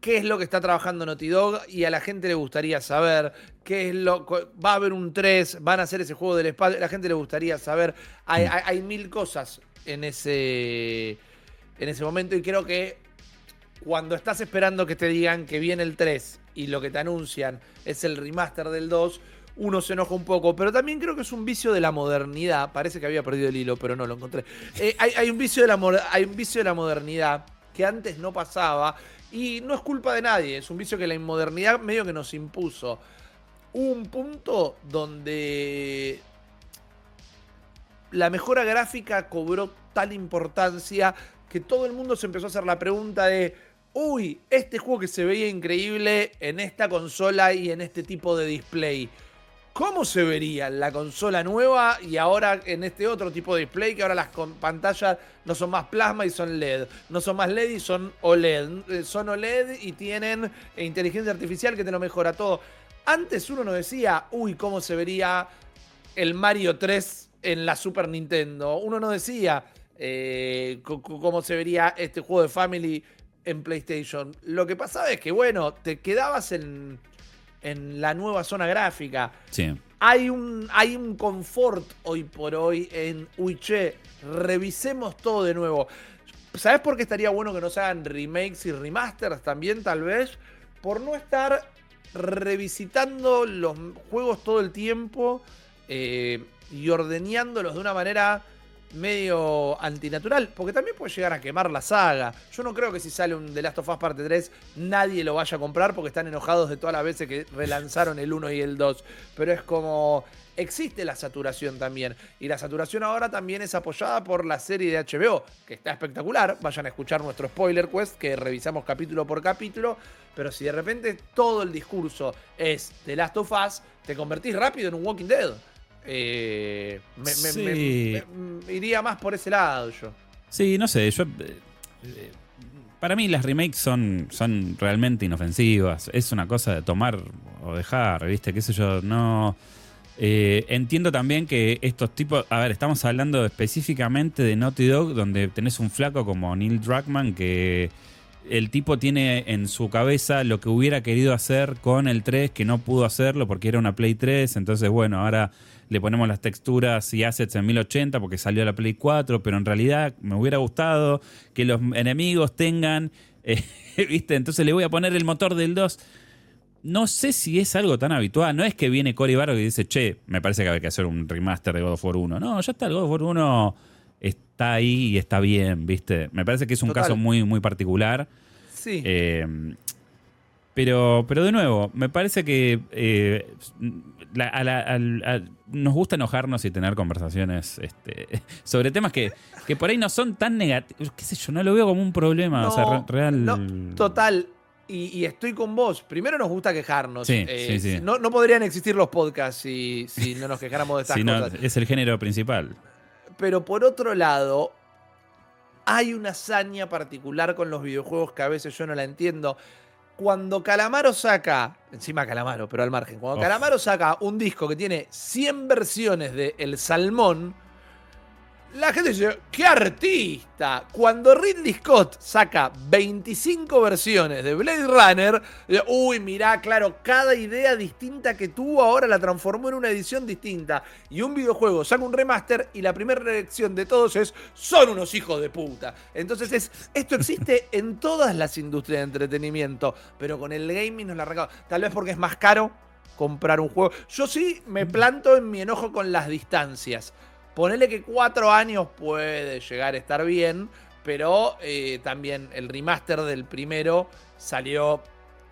qué es lo que está trabajando Naughty Dog y a la gente le gustaría saber qué es lo va a haber un 3, van a hacer ese juego del espacio, la gente le gustaría saber, hay, hay, mil cosas en ese en ese momento y creo que cuando estás esperando que te digan que viene el 3 y lo que te anuncian es el remaster del 2, uno se enoja un poco, pero también creo que es un vicio de la modernidad. Parece que había perdido el hilo, pero no lo encontré. Eh, hay, un vicio de la, hay un vicio de la modernidad que antes no pasaba y no es culpa de nadie, es un vicio que la inmodernidad medio que nos impuso. Un punto donde la mejora gráfica cobró tal importancia que todo el mundo se empezó a hacer la pregunta de, uy, este juego que se veía increíble en esta consola y en este tipo de display ¿Cómo se vería la consola nueva y ahora en este otro tipo de display que ahora las pantallas no son más plasma y son LED? No son más LED y son OLED. Eh, son OLED y tienen inteligencia artificial que te lo mejora todo. Antes uno no decía, uy, ¿cómo se vería el Mario 3 en la Super Nintendo? Uno no decía eh, cómo se vería este juego de Family en PlayStation. Lo que pasaba es que, bueno, te quedabas en en la nueva zona gráfica. Sí. Hay un, hay un confort hoy por hoy en, uy, che, revisemos todo de nuevo. ¿Sabes por qué estaría bueno que nos hagan remakes y remasters también, tal vez? Por no estar revisitando los juegos todo el tiempo eh, y ordeñándolos de una manera medio antinatural, porque también puede llegar a quemar la saga. Yo no creo que si sale un The Last of Us parte 3 nadie lo vaya a comprar porque están enojados de todas las veces que relanzaron el 1 y el 2. Pero es como existe la saturación también. Y la saturación ahora también es apoyada por la serie de HBO, que está espectacular. Vayan a escuchar nuestro spoiler quest, que revisamos capítulo por capítulo. Pero si de repente todo el discurso es The Last of Us, te convertís rápido en un Walking Dead. Eh, me, iría más por ese lado yo. Sí, no sé, yo... Eh, eh, para mí las remakes son, son realmente inofensivas. Es una cosa de tomar o dejar, ¿viste? ¿Qué sé yo? No... entiendo también que estos tipos, a ver, estamos hablando específicamente de Naughty Dog, donde tenés un flaco como Neil Druckmann que el tipo tiene en su cabeza lo que hubiera querido hacer con el 3, que no pudo hacerlo porque era una Play 3, entonces bueno, ahora le ponemos las texturas y assets en 1080 porque salió la Play 4, pero en realidad me hubiera gustado que los enemigos tengan, eh, ¿viste? Entonces le voy a poner el motor del 2. No sé si es algo tan habitual. No es que viene Cory Barro y dice, che, me parece que hay que hacer un remaster de God of War 1. No, ya está, el God of War 1 está ahí y está bien, ¿viste? Me parece que es un caso muy, muy particular. Sí. Eh, pero, pero de nuevo, me parece que eh, nos gusta enojarnos y tener conversaciones este, sobre temas que, que por ahí no son tan negativos. ¿Qué sé yo? No lo veo como un problema. o sea, real. total. Y, estoy con vos. Primero nos gusta quejarnos. Sí, eh, sí, No, podrían existir los podcasts si, si no nos quejáramos de estas cosas. es el género principal. Pero por otro lado, hay una hazaña particular con los videojuegos que a veces yo no la entiendo. Cuando Calamaro saca, encima Calamaro, pero al margen, cuando Calamaro saca un disco que tiene 100 versiones de El Salmón, la gente dice, ¡qué artista! Cuando Ridley Scott saca 25 versiones de Blade Runner, uy, mirá, claro, cada idea distinta que tuvo ahora la transformó en una edición distinta. Y un videojuego saca un remaster y la primera reacción de todos es, son unos hijos de puta. Entonces es, esto existe en todas las industrias de entretenimiento, pero con el gaming nos la arrancamos. Tal vez porque es más caro comprar un juego. Yo sí me planto en mi enojo con las distancias. Ponele que cuatro años puede llegar a estar bien, pero eh, también el remaster del primero salió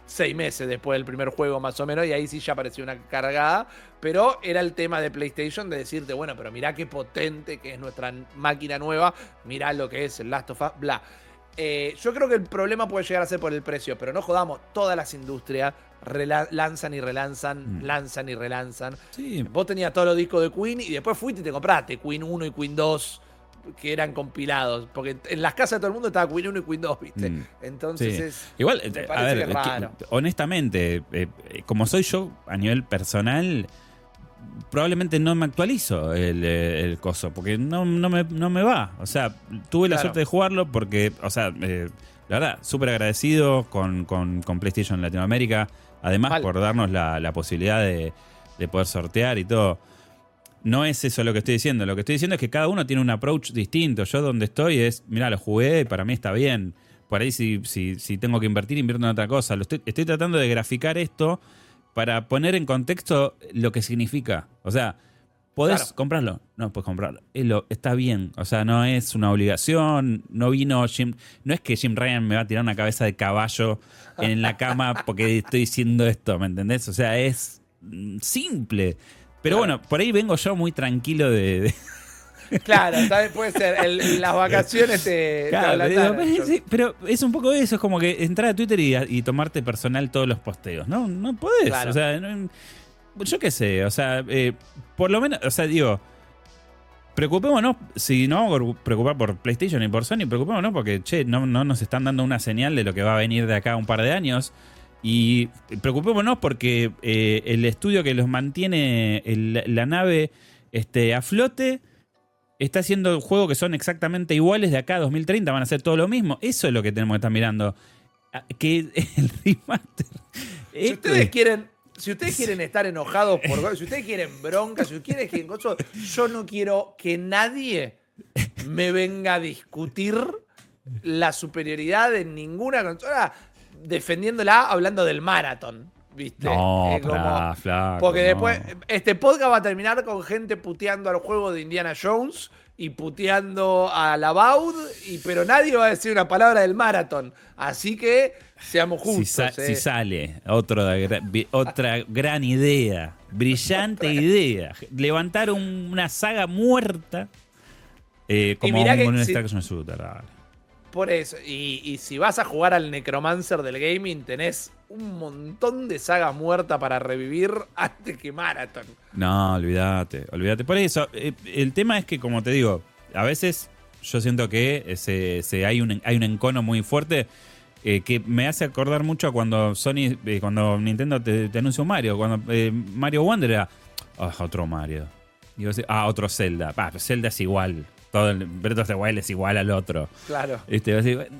seis meses después del primer juego más o menos y ahí sí ya pareció una cargada, pero era el tema de PlayStation de decirte, bueno, pero mirá qué potente que es nuestra máquina nueva, mirá lo que es el Last of Us, bla. Eh, yo creo que el problema puede llegar a ser por el precio, pero no jodamos, todas las industrias lanzan y relanzan, mm. lanzan y relanzan. Vos tenías todos los discos de Queen y después fuiste y te compraste Queen 1 y Queen 2 que eran compilados. Porque en las casas de todo el mundo estaba Queen 1 y Queen 2, ¿viste? Mm. Entonces es, Igual, a ver, honestamente, eh, eh, como soy yo a nivel personal, probablemente no me actualizo el, el coso, porque no, no, me, no me va. O sea, tuve la suerte de jugarlo porque, o sea, la verdad, súper agradecido con, con, con PlayStation Latinoamérica. Además, por darnos la, posibilidad de, poder sortear y todo. No es eso lo que estoy diciendo. Lo que estoy diciendo es que cada uno tiene un approach distinto. Yo donde estoy es, mira, lo jugué, para mí está bien. Por ahí si, si, si tengo que invertir, invierto en otra cosa. Lo estoy, estoy tratando de graficar esto para poner en contexto lo que significa. O sea, ¿podés comprarlo? No, puedes comprarlo. está bien. O sea, no es una obligación. No vino Jim. No es que Jim Ryan me va a tirar una cabeza de caballo en la cama porque estoy diciendo esto, ¿me entendés? O sea, es simple. Pero bueno, por ahí vengo yo muy tranquilo de... Claro, puede ser. las vacaciones te. Claro, pero, es un poco eso, es como que entrar a Twitter y, tomarte personal todos los posteos. No, no podés. O sea, yo qué sé, o sea, eh, por lo menos, o sea, digo, preocupémonos, si no vamos a preocupar por PlayStation y por Sony, preocupémonos porque, che, no, no nos están dando una señal de lo que va a venir de acá un par de años. Y preocupémonos porque eh, el estudio que los mantiene la nave este, a flote está haciendo juegos que son exactamente iguales de acá a 2030, van a ser todo lo mismo. Eso es lo que tenemos que estar mirando. Ah, que el remaster. Si ustedes quieren si ustedes quieren estar enojados por si ustedes quieren bronca, si ustedes quieren cosas, yo no quiero que nadie me venga a discutir la superioridad de ninguna consola defendiéndola hablando del maratón. ¿Viste? No, porque después este podcast va a terminar con gente puteando al juego de Indiana Jones y puteando a la Baud, y, pero nadie va a decir una palabra del maratón. Así que seamos Si, justos. sa- eh. si sale otro otra gran idea, brillante idea, levantar un- una saga muerta eh, como mirá un, que un si- shooter. dale. Por eso, y, y si vas a jugar al Necromancer del gaming, tenés un montón de sagas muertas para revivir antes que Marathon. No, olvídate, olvídate. Por eso, eh, el tema es que, como te digo, a veces yo siento que se, se- hay, un, hay un encono muy fuerte eh, que me hace acordar mucho a cuando Sony, eh, cuando Nintendo te, te anuncia un Mario, cuando eh, Mario Wonder era, "Ah, otro Mario. Y vos decís, ah, otro Zelda. Zelda es igual. Todo el Breath of the Wild es igual al otro. Claro. Este, vos decís, "Bueno,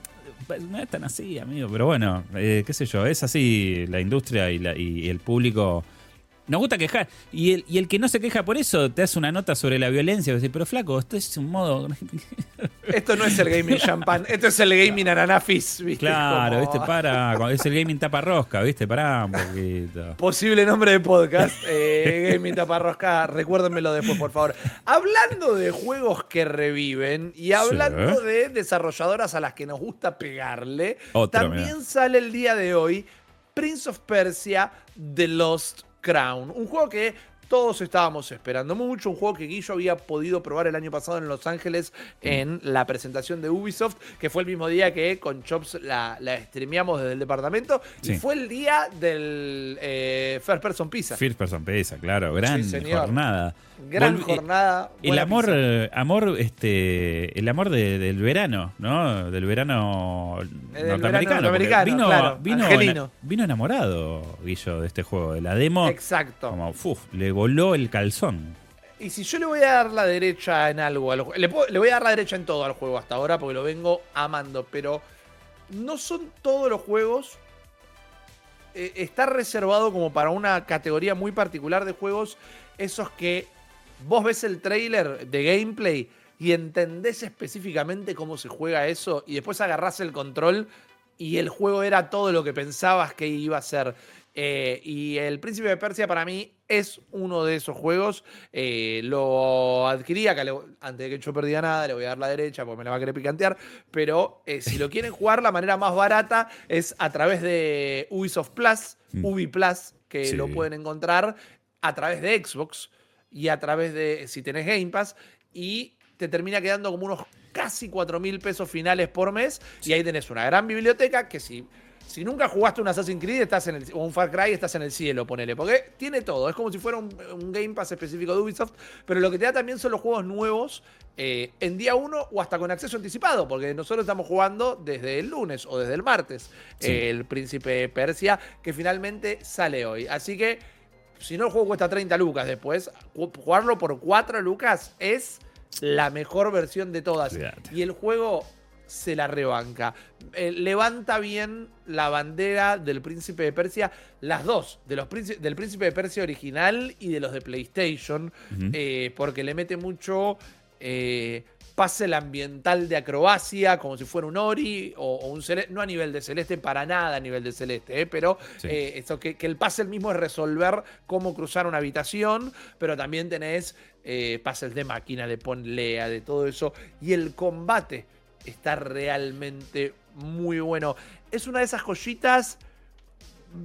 no es tan así, amigo. Pero bueno, eh, qué sé yo, es así la industria y, la- y el público. Nos gusta quejar. Y el, y el que no se queja por eso te hace una nota sobre la violencia. Pero flaco, esto es un modo. Esto no es el gaming champán, esto es el gaming ananá fizz, ¿viste? Claro, Como- viste, para. Es el gaming tapa rosca, viste, pará un poquito. Posible nombre de podcast. Eh, Gaming Taparrosca, recuérdenmelo después, por favor. Hablando de juegos que reviven y hablando de desarrolladoras a las que nos gusta pegarle, Otro, también mirá. sale el día de hoy Prince of Persia The Lost Crown. Un juego que todos estábamos esperando mucho, un juego que Guillo había podido probar el año pasado en Los Ángeles en la presentación de Ubisoft, que fue el mismo día que con Chops la, la streameamos desde el departamento, y fue el día del eh, First Person Pizza. First Person Pesa, claro, gran Sí, jornada. Gran Volvi- jornada. El amor, pizza. eh, amor, este, el amor de- del verano, ¿no? Del verano Eh, verano norteamericano. vino, claro, vino, enamorado, Guillo, de este juego, de la demo. Exacto. Como, uf, le voló el calzón. Y si yo le voy a dar la derecha en algo al le, puedo- le voy a dar la derecha en todo al juego hasta ahora porque lo vengo amando, pero no son todos los juegos. eh, está reservado como para una categoría muy particular de juegos, esos que vos ves el trailer de gameplay y entendés específicamente cómo se juega eso y después agarrás el control y el juego era todo lo que pensabas que iba a ser. Eh, y el Príncipe de Persia para mí es uno de esos juegos. Eh, lo adquirí acá, le- antes de que yo perdiera nada, le voy a dar la derecha porque me la va a querer picantear. Pero eh, si lo quieren jugar, la manera más barata es a través de Ubisoft Plus, Mm. Ubi Plus, que Sí. lo pueden encontrar a través de Xbox y a través de, si tenés Game Pass, y te termina quedando como unos casi 4 mil pesos finales por mes, y ahí tenés una gran biblioteca que si, si nunca jugaste un Assassin's Creed estás en el, o un Far Cry, estás en el cielo, ponele, porque tiene todo, es como si fuera un, un Game Pass específico de Ubisoft, pero lo que te da también son los juegos nuevos eh, en día uno o hasta con acceso anticipado, porque nosotros estamos jugando desde el lunes o desde el martes, Sí. eh, el Príncipe Persia, que finalmente sale hoy. Así que si no el juego cuesta 30 lucas después, ju- jugarlo por 4 lucas es la mejor versión de todas. Y el juego se la rebanca. Eh, levanta bien la bandera del Príncipe de Persia, las dos, de los príncipe- del Príncipe de Persia original y de los de PlayStation, eh, porque le mete mucho eh, pase ambiental de acrobacia, como si fuera un Ori o, o un Celeste, no a nivel de Celeste, para nada a nivel de Celeste, eh, pero Sí. eh, que, que el puzzle mismo es resolver cómo cruzar una habitación, pero también tenés eh, puzzles de máquina, de ponlea, de todo eso. Y el combate está realmente muy bueno. Es una de esas joyitas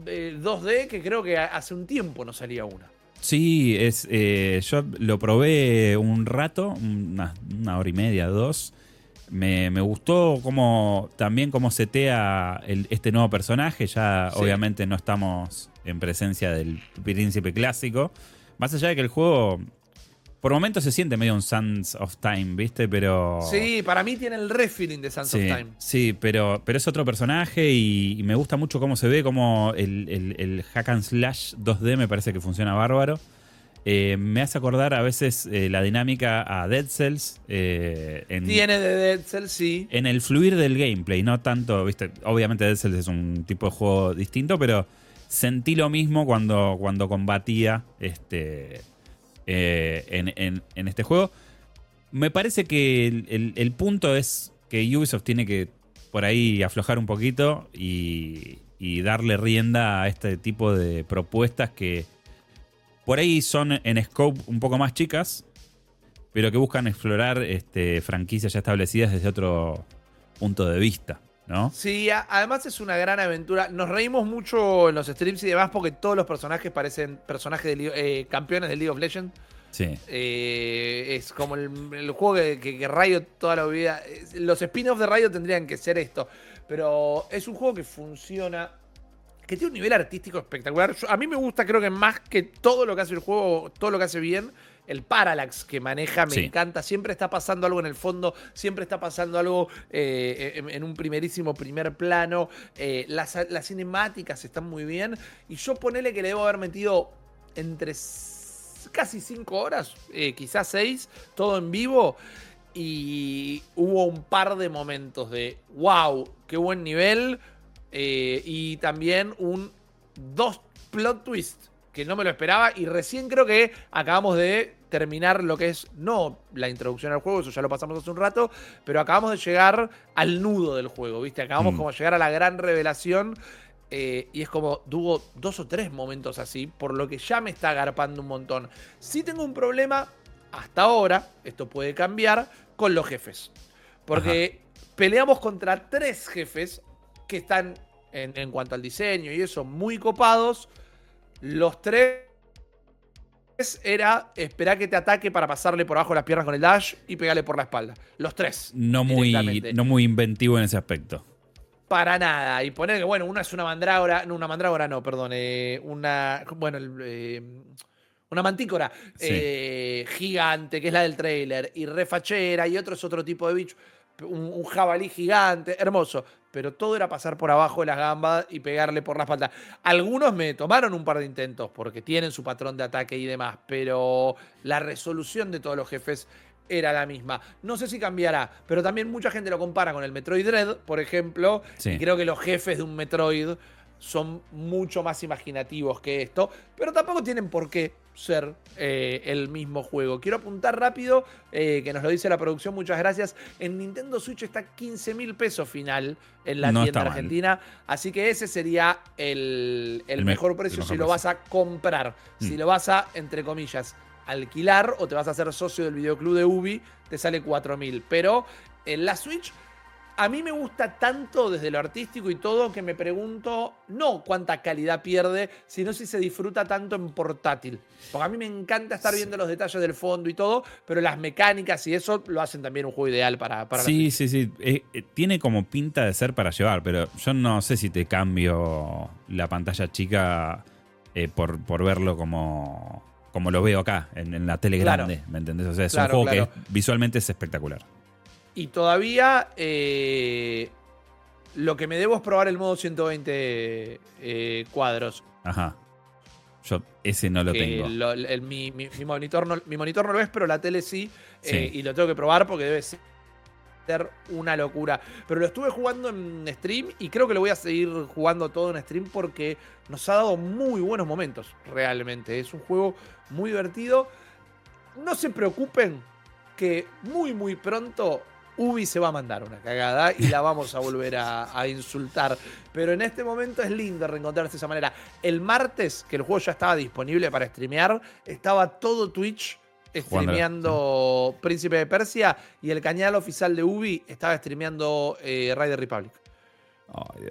eh, 2D que creo que hace un tiempo no salía una. Sí, es, eh, yo lo probé un rato, una, una hora y media, dos. Me, me gustó cómo, también cómo setea el- este nuevo personaje. Ya Sí. obviamente no estamos en presencia del príncipe clásico. Más allá de que el juego por momentos se siente medio un Sands of Time, ¿viste? Pero... Sí, para mí tiene el re feeling de Sands. Sí, of Time. sí, pero, pero es otro personaje y, y me gusta mucho cómo se ve, cómo el, el- el hack and slash 2D me parece que funciona bárbaro. Eh, me hace acordar a veces eh, la dinámica a Dead Cells eh, en, Tiene de Dead Cell, sí. en el fluir del gameplay, no tanto, viste, obviamente Dead Cells es un tipo de juego distinto, pero sentí lo mismo cuando, cuando combatía este, eh, en, en- este juego. Me parece que el, el- el punto es que Ubisoft tiene que por ahí aflojar un poquito y, y darle rienda a este tipo de propuestas que por ahí son en scope un poco más chicas, pero que buscan explorar este, franquicias ya establecidas desde otro punto de vista. ¿No? Sí, además es una gran aventura. Nos reímos mucho en los streams y demás porque todos los personajes parecen personajes de eh, campeones de League of Legends. Sí. Eh, es como el, juego que, que, Rayo toda la vida. Los spin-offs de Rayo tendrían que ser esto. Pero es un juego que funciona. Que tiene un nivel artístico espectacular. a mí me gusta, creo que más que todo lo que hace el juego, todo lo que hace bien, el parallax que maneja me encanta. Siempre está pasando algo en el fondo, siempre está pasando algo eh, en, un primerísimo primer plano. Eh, las, cinemáticas están muy bien. Y yo ponele que le debo haber metido entre casi 5 horas, eh, quizás 6, todo en vivo. Y hubo un par de momentos de wow, qué buen nivel. y también un dos plot twists que no me lo esperaba y recién creo que acabamos de terminar lo que es, no la introducción al juego, eso ya lo pasamos hace un rato, pero acabamos de llegar al nudo del juego, ¿viste? Acabamos mm. como de llegar a la gran revelación eh, y es como, tuvo dos o tres momentos así, por lo que ya me está agarpando un montón. Si tengo un problema, hasta ahora, esto puede cambiar, con los jefes. Porque peleamos contra tres jefes que están en, en cuanto al diseño y eso, muy copados los tres era esperar que te ataque para pasarle por abajo las piernas con el dash y pegarle por la espalda. Los tres. No muy, no muy inventivo en ese aspecto. Para nada. Y poner que, bueno, una es una mandrágora. No, una mandrágora no, perdón. Eh, una. Bueno, eh, una mantícora eh, gigante, que es la del trailer. Y refachera. Y otro es otro tipo de bicho un, jabalí gigante, hermoso. Pero todo era pasar por abajo de las gambas y pegarle por la espalda. Algunos me tomaron un par de intentos porque tienen su patrón de ataque y demás, pero la resolución de todos los jefes era la misma. No sé si cambiará, pero también mucha gente lo compara con el Metroid Dread, por ejemplo. Y creo que los jefes de un Metroid son mucho más imaginativos que esto, pero tampoco tienen por qué ser eh, el mismo juego. Quiero apuntar rápido, eh, que nos lo dice la producción, muchas gracias. En Nintendo Switch está 15 mil pesos final en la tienda argentina, así que ese sería el, mejor precio si lo vas a comprar, si mm. lo vas a, entre comillas, alquilar o te vas a hacer socio del videoclub de Ubi, te sale 4 mil. Pero en la Switch a mí me gusta tanto desde lo artístico y todo que me pregunto no cuánta calidad pierde, sino si se disfruta tanto en portátil. Porque a mí me encanta estar viendo los detalles del fondo y todo, pero las mecánicas y eso lo hacen también un juego ideal para... para sí, sí, sí. Eh, eh, tiene como pinta de ser para llevar, pero yo no sé si te cambio la pantalla chica eh, por, por verlo como, como lo veo acá, en, la tele grande, ¿me entendés? O sea, es un juego que visualmente es espectacular. Y todavía eh, lo que me debo es probar el modo 120 eh, cuadros. Ajá. Yo ese no lo tengo. mi, monitor no, mi monitor no lo ves, pero la tele sí, eh, y lo tengo que probar porque debe ser una locura. Pero lo estuve jugando en stream y creo que lo voy a seguir jugando todo en stream porque nos ha dado muy buenos momentos, realmente. Es un juego muy divertido. No se preocupen que muy, muy pronto Ubi se va a mandar una cagada y la vamos a volver a, insultar. Pero en este momento es lindo reencontrarse de esa manera. El martes, que el juego ya estaba disponible para streamear, estaba todo Twitch streameando Príncipe de Persia y el canal oficial de Ubi estaba streameando eh, Rider Republic.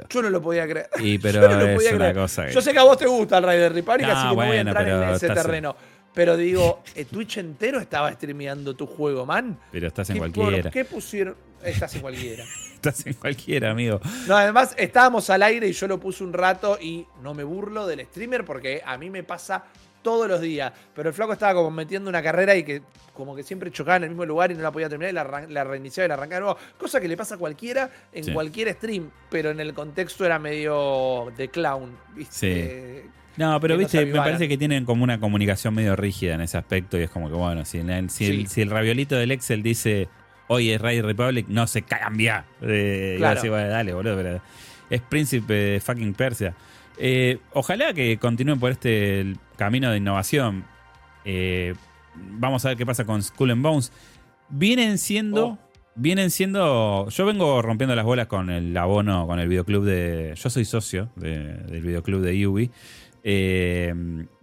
Yo no lo podía creer. pero es una cosa Yo sé que a vos te gusta el Rider Republic, así que no voy a entrar en ese terreno. Pero digo, eh, Twitch entero estaba streameando tu juego, man. Pero estás en cualquiera. ¿Qué pusieron? Estás en cualquiera. estás en cualquiera, amigo. No, además estábamos al aire y yo lo puse un rato y no me burlo del streamer porque a mí me pasa todos los días. Pero el flaco estaba como metiendo una carrera y que como que siempre chocaba en el mismo lugar y no la podía terminar y la, la reiniciaba y la arrancaba de nuevo. Cosa que le pasa a cualquiera en cualquier stream, pero en el contexto era medio de clown. ¿viste? Sí. No, pero viste, me parece que tienen como una comunicación medio rígida en ese aspecto y es como que, bueno, si, el, raviolito del Excel dice, hoy es Ray Republic, no se cambia. Eh, claro. así, bueno, dale, boludo, pero es príncipe de fucking Persia. Eh, ojalá que continúen por este camino de innovación. Eh, vamos a ver qué pasa con Skull and Bones. Vienen siendo... Oh. Vienen siendo. Yo vengo rompiendo las bolas con el abono, con el videoclub de. Yo soy socio del videoclub de Yubi. Eh,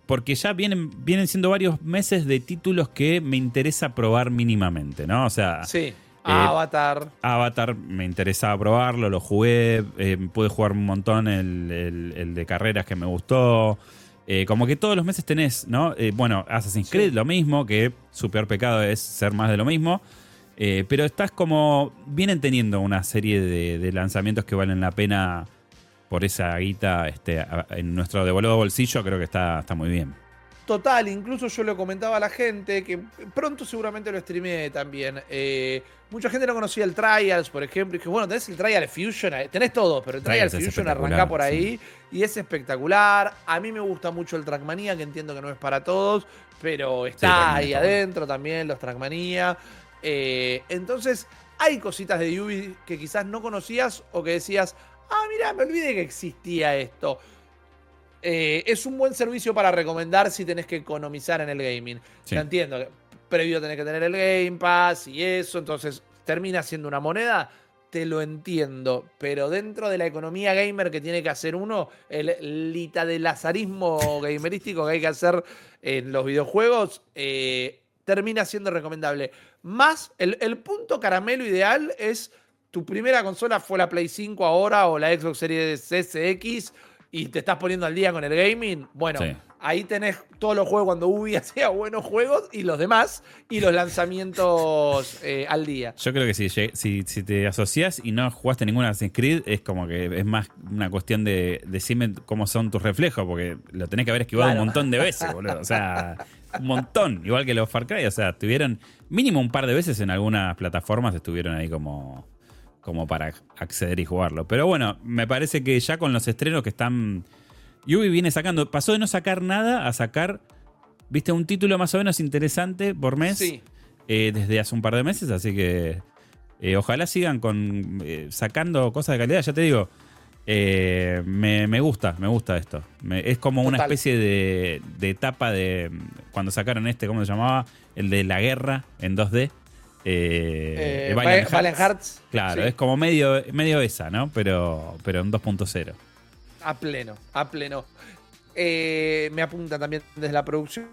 porque ya vienen, vienen siendo varios meses de títulos que me interesa probar mínimamente, ¿no? O sea, Sí. Avatar. Avatar me interesaba probarlo, lo jugué, eh, pude jugar un montón el, el- el de carreras que me gustó. Eh, como que todos los meses tenés, ¿no? Eh, bueno, Assassin's Sí. Creed lo mismo, que su peor pecado es ser más de lo mismo. Eh, pero estás como. Vienen teniendo una serie de, de lanzamientos que valen la pena por esa guita este, en nuestro devoludo bolsillo. Creo que está, está muy bien. Total, incluso yo lo comentaba a la gente, que pronto seguramente lo streameé también. Eh, mucha gente no conocía el Trials, por ejemplo, y que bueno, tenés el Trial Fusion, tenés todo, pero el Trial Fusion arranca por ahí y es espectacular. A mí me gusta mucho el Trackmania, que entiendo que no es para todos, pero está ahí está bueno. adentro también, los Trackmania. Eh, entonces, hay cositas de Ubi que quizás no conocías o que decías, ah, mira, me olvidé que existía esto. Eh, es un buen servicio para recomendar si tenés que economizar en el gaming. Sí. Ya entiendo que previo tenés que tener el Game Pass y eso, entonces termina siendo una moneda. Te lo entiendo, pero dentro de la economía gamer que tiene que hacer uno, el lita de lazarismo gamerístico que hay que hacer en los videojuegos, eh, termina siendo recomendable. Más, el, el punto caramelo ideal es tu primera consola fue la Play 5 ahora o la Xbox Series SX y te estás poniendo al día con el gaming, bueno, Sí. ahí tenés todos los juegos cuando Ubi hacía buenos juegos y los demás y los lanzamientos eh, al día. Yo creo que si, si, si te asocias y no jugaste ninguna Assassin's Creed, es como que es más una cuestión de decirme cómo son tus reflejos, porque lo tenés que haber esquivado Claro. un montón de veces, boludo. O sea, un montón. Igual que los Far Cry, o sea, estuvieron mínimo un par de veces en algunas plataformas, estuvieron ahí como, como para acceder y jugarlo. Pero bueno, me parece que ya con los estrenos que están. Ubi viene sacando, pasó de no sacar nada a sacar, viste, un título más o menos interesante por mes Sí. eh, desde hace un par de meses, así que eh, ojalá sigan con eh, sacando cosas de calidad. Ya te digo, me, me gusta, me gusta esto. Me- es como una especie de, de etapa de cuando sacaron este, ¿cómo se llamaba? El de la guerra en 2D. Eh, Eh, Valiant Va- Valiant Hearts. Claro, Sí. es como medio, medio esa, ¿no? Pero, pero en 2.0. A pleno, a pleno. Eh, me apunta también desde la producción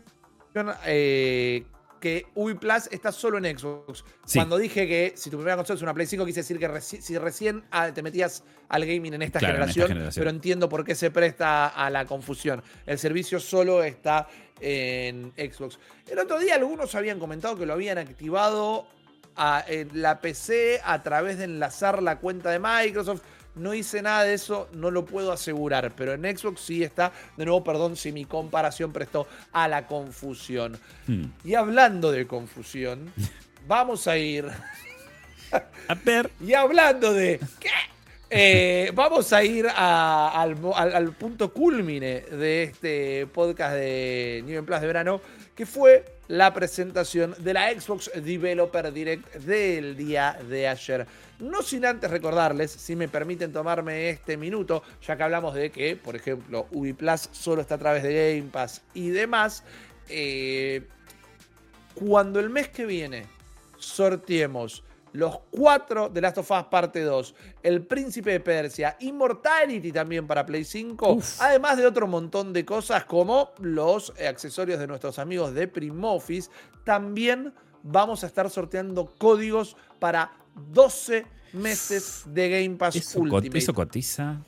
eh, que Ubi Plus está solo en Xbox. Sí. Cuando dije que si tu primera consola es una Play 5, quise decir que reci- si recién ah, te metías al gaming en esta, Claro, en esta generación, generación. pero entiendo por qué se presta a la confusión. El servicio solo está en Xbox. El otro día algunos habían comentado que lo habían activado a- en la PC a través de enlazar la cuenta de Microsoft. No hice nada de eso, no lo puedo asegurar, pero en Xbox sí está. De nuevo, perdón si mi comparación prestó a la confusión. Hmm. Y hablando de confusión, vamos a ir. A ver. Y hablando de. ¿Qué? Eh, vamos a ir a- al, mo- al- al punto culmine de este podcast de New en Plus de verano, que fue la presentación de la Xbox Developer Direct del día de ayer. No sin antes recordarles, si me permiten tomarme este minuto, ya que hablamos de que, por ejemplo, Ubi Plus solo está a través de Game Pass y demás. eh, cuando el mes que viene sorteemos los cuatro de Last of Us parte 2, El Príncipe de Persia, Immortality también para Play 5, Uf. además de otro montón de cosas como los accesorios de nuestros amigos de Primoffice, también vamos a estar sorteando códigos para 12 meses de Game Pass Eso, co- Ultimate eso cotiza.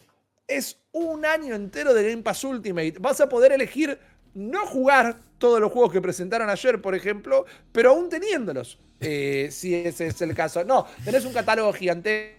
es un año entero de Game Pass Ultimate. Vas a poder elegir no jugar todos los juegos que presentaron ayer, por ejemplo, pero aún teniéndolos. eh, si ese es el caso. No, tenés un catálogo gigantesco.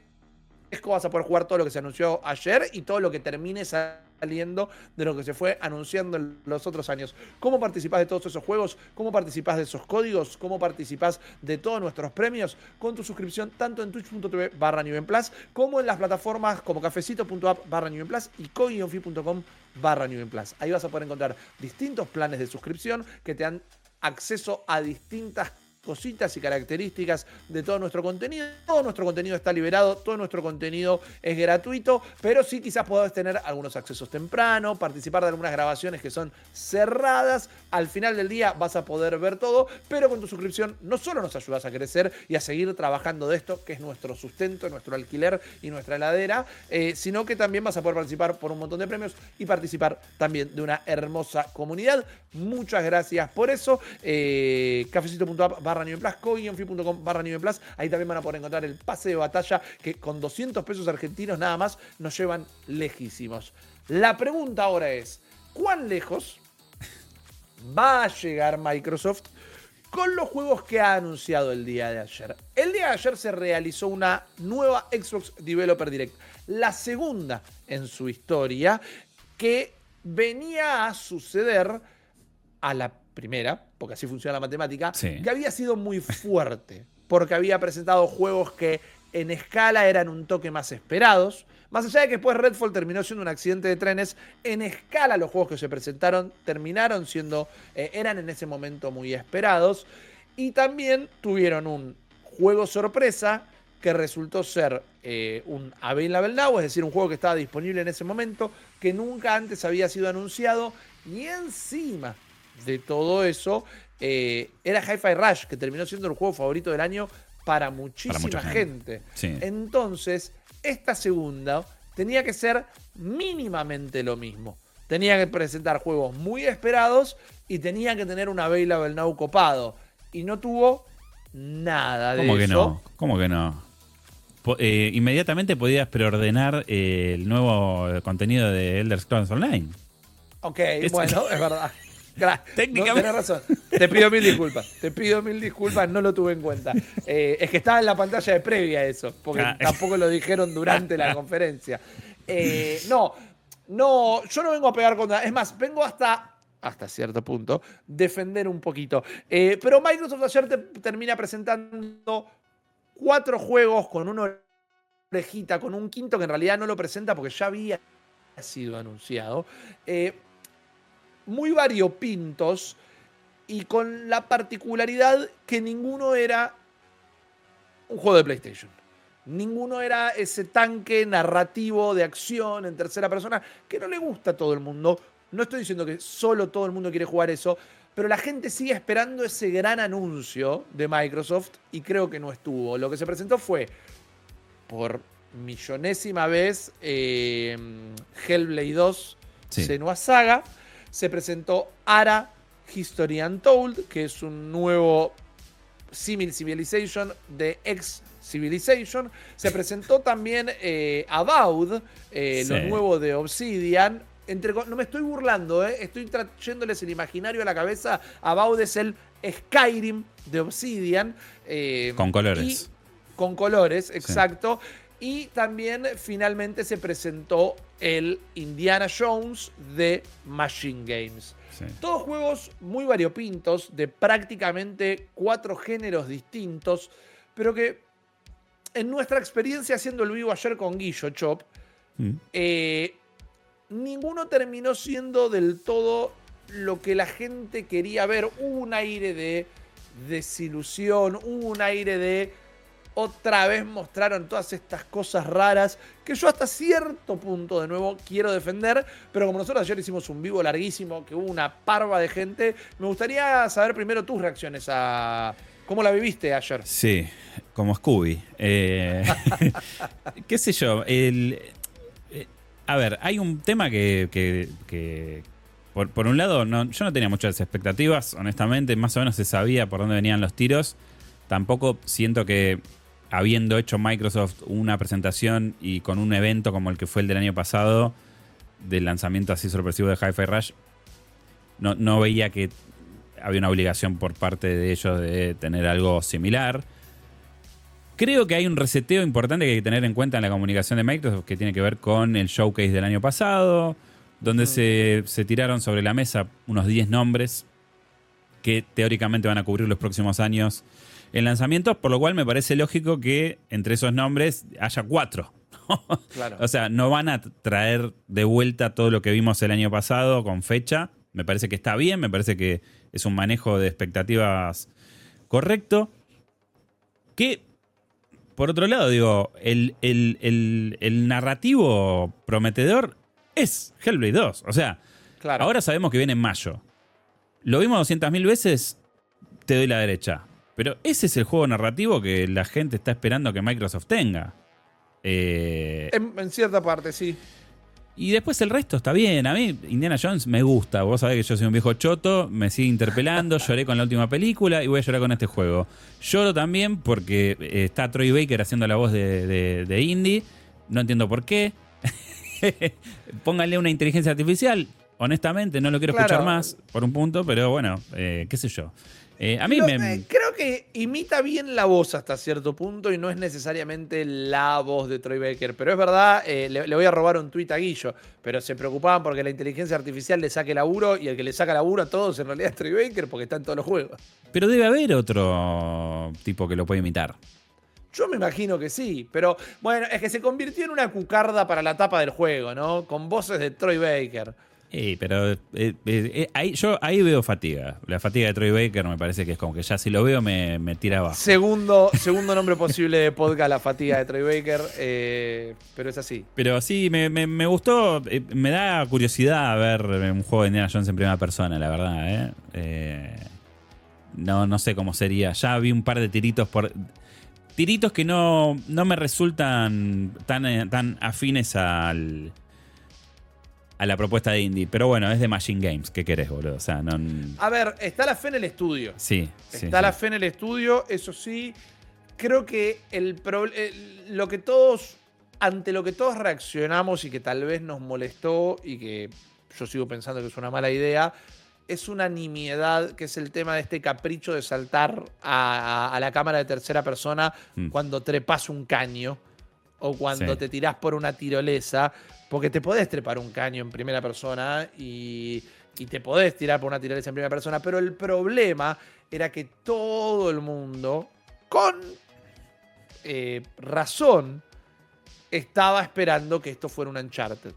Vas a poder jugar todo lo que se anunció ayer y todo lo que termine saliendo de lo que se fue anunciando en los otros años. ¿Cómo participás de todos esos juegos? ¿Cómo participás de esos códigos? ¿Cómo participás de todos nuestros premios? Con tu suscripción tanto en twitch.tv barra Plus como en las plataformas como cafecito.app barra Plus y coinfi.com barra New Plus. Ahí vas a poder encontrar distintos planes de suscripción que te dan acceso a distintas cositas y características de todo nuestro contenido. Todo nuestro contenido está liberado, todo nuestro contenido es gratuito, pero sí quizás podés tener algunos accesos temprano, participar de algunas grabaciones que son cerradas. Al final del día vas a poder ver todo, pero con tu suscripción no solo nos ayudas a crecer y a seguir trabajando de esto, que es nuestro sustento, nuestro alquiler y nuestra heladera, eh, sino que también vas a poder participar por un montón de premios y participar también de una hermosa comunidad. Muchas gracias por eso. Eh, cafecito.app barra plus, coinfi.com barra plus. Ahí también van a poder encontrar el pase de batalla que con 200 pesos argentinos nada más nos llevan lejísimos. La pregunta ahora es, ¿cuán lejos va a llegar Microsoft con los juegos que ha anunciado el día de ayer? El día de ayer se realizó una nueva Xbox Developer Direct, la segunda en su historia, que venía a suceder a la primera, porque así funciona la matemática, Sí. que había sido muy fuerte, porque había presentado juegos que en escala eran un toque más esperados. Más allá de que después Redfall terminó siendo un accidente de trenes, en escala los juegos que se presentaron terminaron siendo, eh, eran en ese momento muy esperados. Y también tuvieron un juego sorpresa que resultó ser eh, un Available Now, es decir, un juego que estaba disponible en ese momento, que nunca antes había sido anunciado. Y encima de todo eso, eh, era Hi-Fi Rush, que terminó siendo el juego favorito del año para muchísima gente. gente. Sí. Entonces, esta segunda tenía que ser mínimamente lo mismo. Tenía que presentar juegos muy esperados y tenía que tener un Available Now copado. Y no tuvo nada de ¿Cómo que no? ¿Cómo que no? Eh, inmediatamente podías preordenar eh, el nuevo contenido de Elder Scrolls Online. Ok, Es- bueno, es verdad. Técnicamente- No, tenés razón. Te pido mil disculpas. Te pido mil disculpas, no lo tuve en cuenta. Eh, es que estaba en la pantalla de previa eso, porque Ah. tampoco lo dijeron durante la conferencia. Eh, no, no, yo no vengo a pegar contra. Es más, vengo hasta, hasta cierto punto, defender un poquito. Eh, pero Microsoft ayer te- termina presentando cuatro juegos con una orejita, con un quinto que en realidad no lo presenta porque ya había sido anunciado. Eh, muy variopintos y con la particularidad que ninguno era un juego de PlayStation. Ninguno era ese tanque narrativo de acción en tercera persona que no le gusta a todo el mundo. No estoy diciendo que solo todo el mundo quiere jugar eso, pero la gente sigue esperando ese gran anuncio de Microsoft y creo que no estuvo. Lo que se presentó fue, por millonésima vez, eh, Hellblade 2 Sí. Senua Saga. Se presentó Ara History Untold, que es un nuevo Simil Civilization de ex Civilization. Se presentó también eh, Avowed, eh, lo nuevo de Obsidian. Entre, no me estoy burlando, eh, estoy trayéndoles el imaginario a la cabeza. Avowed es el Skyrim de Obsidian. eh, Con colores. y- con colores, exacto. Y también finalmente se presentó el Indiana Jones de Machine Games. Sí. Todos juegos muy variopintos, de prácticamente cuatro géneros distintos, pero que en nuestra experiencia haciendo el vivo ayer con Guillo Chop, Mm. eh, ninguno terminó siendo del todo lo que la gente quería ver. Hubo un aire de desilusión, hubo un aire de otra vez mostraron todas estas cosas raras que yo hasta cierto punto de nuevo quiero defender, pero como nosotros ayer hicimos un vivo larguísimo, que hubo una parva de gente, me gustaría saber primero tus reacciones a cómo la viviste ayer. Sí, como Scooby. Eh, ¿Qué sé yo? el- eh, a ver, hay un tema que, que- que, por, por un lado, no, yo no tenía muchas expectativas, honestamente, más o menos se sabía por dónde venían los tiros. Tampoco siento que habiendo hecho Microsoft una presentación y con un evento como el que fue el del año pasado, del lanzamiento así sorpresivo de Hi-Fi Rush, no, no veía que había una obligación por parte de ellos de tener algo similar. Creo que hay un reseteo importante que hay que tener en cuenta en la comunicación de Microsoft que tiene que ver con el showcase del año pasado, donde se, se tiraron sobre la mesa unos 10 nombres que teóricamente van a cubrir los próximos años en lanzamientos, por lo cual me parece lógico que entre esos nombres haya cuatro. Claro. O sea, no van a traer de vuelta todo lo que vimos el año pasado con fecha. Me parece que está bien, me parece que es un manejo de expectativas correcto. Que, por otro lado, digo, el, el- el- el narrativo prometedor es Hellblade 2. O sea, Claro. ahora sabemos que viene en mayo. Lo vimos 200.000 veces, te doy la derecha. Pero ese es el juego narrativo que la gente está esperando que Microsoft tenga. Eh, En, en cierta parte, sí. y después el resto está bien. A mí Indiana Jones me gusta. Vos sabés que yo soy un viejo choto, me sigue interpelando, lloré con la última película y voy a llorar con este juego. Lloro también porque eh, está Troy Baker haciendo la voz de, de, de Indy. No entiendo por qué. Pónganle una inteligencia artificial. Honestamente, no lo quiero Claro. escuchar más por un punto, pero bueno, eh, qué sé yo. Eh, a mí Lo- me... eh, creo que imita bien la voz hasta cierto punto y no es necesariamente la voz de Troy Baker. Pero es verdad, eh, le, le voy a robar un tuit a Guillo, pero se preocupaban porque la inteligencia artificial le saque laburo y el que le saca laburo a todos en realidad es Troy Baker porque está en todos los juegos. Pero debe haber otro tipo que lo puede imitar. Yo me imagino que sí, pero bueno, es que se convirtió en una cucarda para la tapa del juego, ¿no? Con voces de Troy Baker. Eh, pero eh, eh, eh, ahí, yo ahí veo fatiga. La fatiga de Troy Baker me parece que es como que ya si lo veo me, me tira abajo. Segundo, segundo nombre posible de podcast, la fatiga de Troy Baker, pero es así. Pero sí, me, me- me gustó. me da curiosidad ver un juego de Indiana Jones en primera persona, la verdad. no, no sé cómo sería. Ya vi un par de tiritos por. Tiritos que no, no me resultan tan, tan afines al. A la propuesta de indie. Pero bueno, es de Machine Games. ¿Qué querés, boludo? O sea, no. A ver, está la fe en el estudio. Sí, sí. Está sí. la fe en el estudio, eso sí. Creo que el pro- el- lo que todos, ante lo que todos reaccionamos y que tal vez nos molestó y que yo sigo pensando que es una mala idea, es una nimiedad, que es el tema de este capricho de saltar a, a la cámara de tercera persona Mm. cuando trepas un caño o cuando Sí. te tirás por una tirolesa, porque te podés trepar un caño en primera persona y, y te podés tirar por una tirolesa en primera persona, pero el problema era que todo el mundo, con eh, razón, estaba esperando que esto fuera un Uncharted.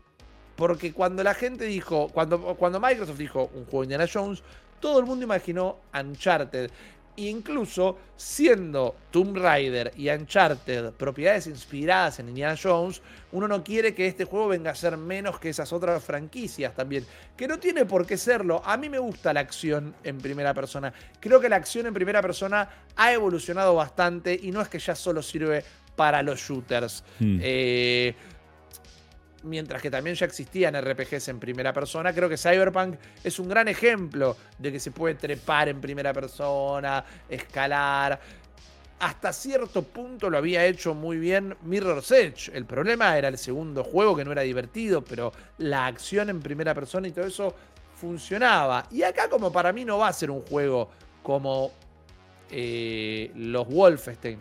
Porque cuando la gente dijo, cuando, cuando Microsoft dijo un juego de Indiana Jones, todo el mundo imaginó Uncharted. Incluso siendo Tomb Raider y Uncharted propiedades inspiradas en Indiana Jones, uno no quiere que este juego venga a ser menos que esas otras franquicias también. Que no tiene por qué serlo. A mí me gusta la acción en primera persona. Creo que la acción en primera persona ha evolucionado bastante y no es que ya solo sirve para los shooters. Mm. Eh, mientras que también ya existían RPGs en primera persona, creo que Cyberpunk es un gran ejemplo de que se puede trepar en primera persona, escalar. Hasta cierto punto lo había hecho muy bien Mirror's Edge. El problema era el segundo juego que no era divertido, pero la acción en primera persona y todo eso funcionaba. Y acá como para mí no va a ser un juego como eh, los Wolfenstein,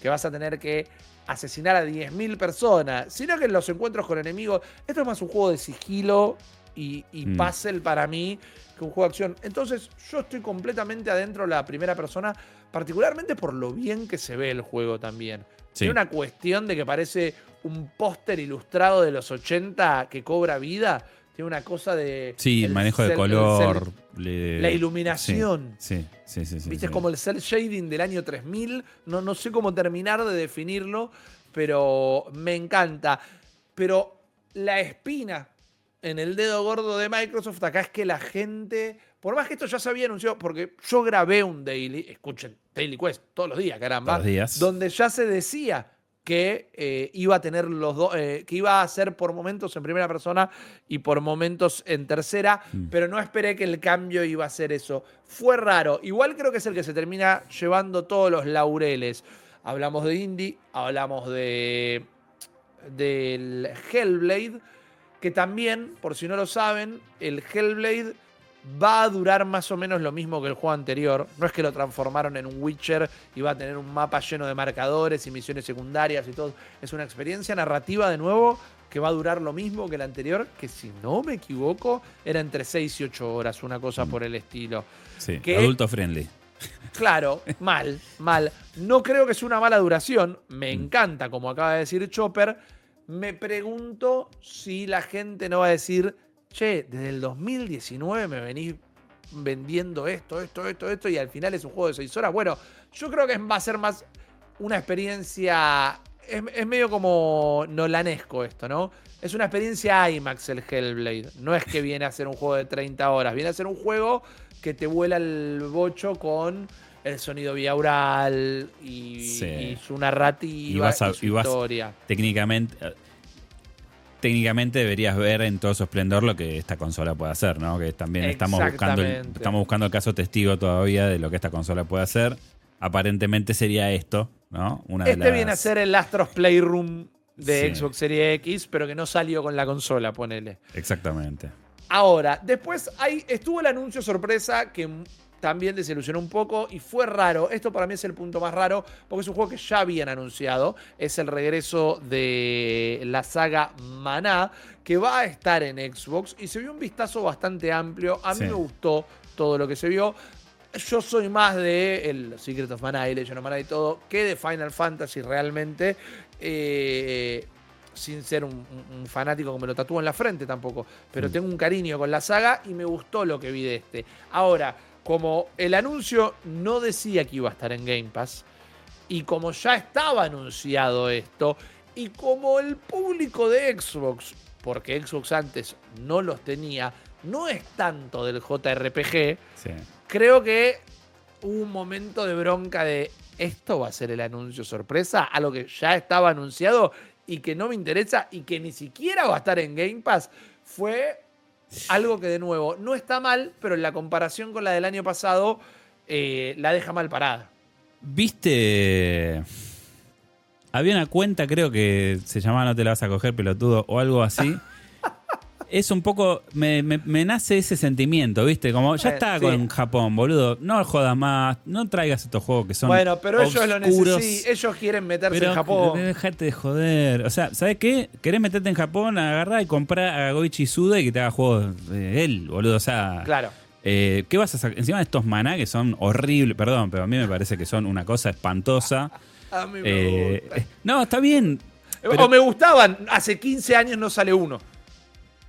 que vas a tener que asesinar a 10.000 personas, sino que en los encuentros con enemigos, esto es más un juego de sigilo y, y Mm. puzzle para mí que un juego de acción. Entonces yo estoy completamente adentro de la primera persona, particularmente por lo bien que se ve el juego también. Sí. Tiene una cuestión de que parece un póster ilustrado de los 80 que cobra vida. Tiene una cosa de... Sí, el manejo de cel- color. cel- le- la iluminación. Sí, sí, sí. sí, Viste, sí. es como el cel shading del año 3000. No, no sé cómo terminar de definirlo, pero me encanta. Pero la espina en el dedo gordo de Microsoft acá es que la gente, por más que esto ya se había anunciado, porque yo grabé un daily, escuchen, Daily Quest todos los días, caramba, Todos los días. donde ya se decía que eh, iba a tener los dos, eh, que iba a ser por momentos en primera persona y por momentos en tercera, Mm. pero no esperé que el cambio iba a ser eso. Fue raro. Igual creo que es el que se termina llevando todos los laureles. Hablamos de Indie, hablamos de del Hellblade, que también, por si no lo saben, el Hellblade va a durar más o menos lo mismo que el juego anterior. No es que lo transformaron en un Witcher y va a tener un mapa lleno de marcadores y misiones secundarias y todo. Es una experiencia narrativa de nuevo que va a durar lo mismo que el anterior, que si no me equivoco, era entre 6 y 8 horas, una cosa Mm. por el estilo. Sí, que- adulto friendly. Claro, mal, mal. No creo que sea una mala duración. Me Mm. encanta, como acaba de decir Chopper. Me pregunto si la gente no va a decir, che, desde el 2019 me venís vendiendo esto, esto, esto, esto, y al final es un juego de 6 horas. Bueno, yo creo que va a ser más una experiencia. Es, es medio como nolanesco esto, ¿no? Es una experiencia IMAX el Hellblade. No es que viene a ser un juego de 30 horas, viene a ser un juego que te vuela el bocho con el sonido biaural y, Sí. y su narrativa Y vas a- y su y vas- historia. técnicamente técnicamente deberías ver en todo su esplendor lo que esta consola puede hacer, ¿no? Que también estamos buscando el, estamos buscando el caso testigo todavía de lo que esta consola puede hacer. Aparentemente sería esto, ¿no? Una de Este viene a las- ser el Astros Playroom de Sí. Xbox Series X, pero que no salió con la consola, ponele. Exactamente. Ahora, después hay, estuvo el anuncio sorpresa que también desilusionó un poco y fue raro. Esto para mí es el punto más raro porque es un juego que ya habían anunciado. Es el regreso de la saga Maná que va a estar en Xbox y se vio un vistazo bastante amplio. A mí Sí. me gustó todo lo que se vio. Yo soy más de el Secret of Mana y Legend of Mana y todo que de Final Fantasy realmente. Eh, sin ser un, un- un fanático que me lo tatúo en la frente tampoco. Pero Mm. tengo un cariño con la saga y me gustó lo que vi de este. Ahora, como el anuncio no decía que iba a estar en Game Pass, y como ya estaba anunciado esto, y como el público de Xbox, porque Xbox antes no los tenía, no es tanto del JRPG, Sí. creo que hubo un momento de bronca de esto va a ser el anuncio sorpresa, algo que ya estaba anunciado y que no me interesa y que ni siquiera va a estar en Game Pass, fue algo que de nuevo no está mal, pero en la comparación con la del año pasado eh, la deja mal parada. ¿Viste? Había una cuenta, creo que se llamaba No te la vas a coger, pelotudo, o algo así. es un poco. Me, me- me nace ese sentimiento, ¿viste? Como ya Eh, está sí. con Japón, boludo. No jodas más. No traigas estos juegos que son. bueno, pero ellos lo necesitan, ellos quieren meterse Pero en Japón. dejate de joder. O sea, ¿sabes qué? ¿Querés meterte en Japón? Agarrá y comprar a Goichi Suda y que te haga juegos de él, boludo. O sea. Claro. Eh, ¿Qué vas a sacar? Encima de estos maná que son horribles, perdón, pero a mí me parece que son una cosa espantosa. A mí me Eh, gusta. no, está bien. pero- o me gustaban, hace 15 años no sale uno.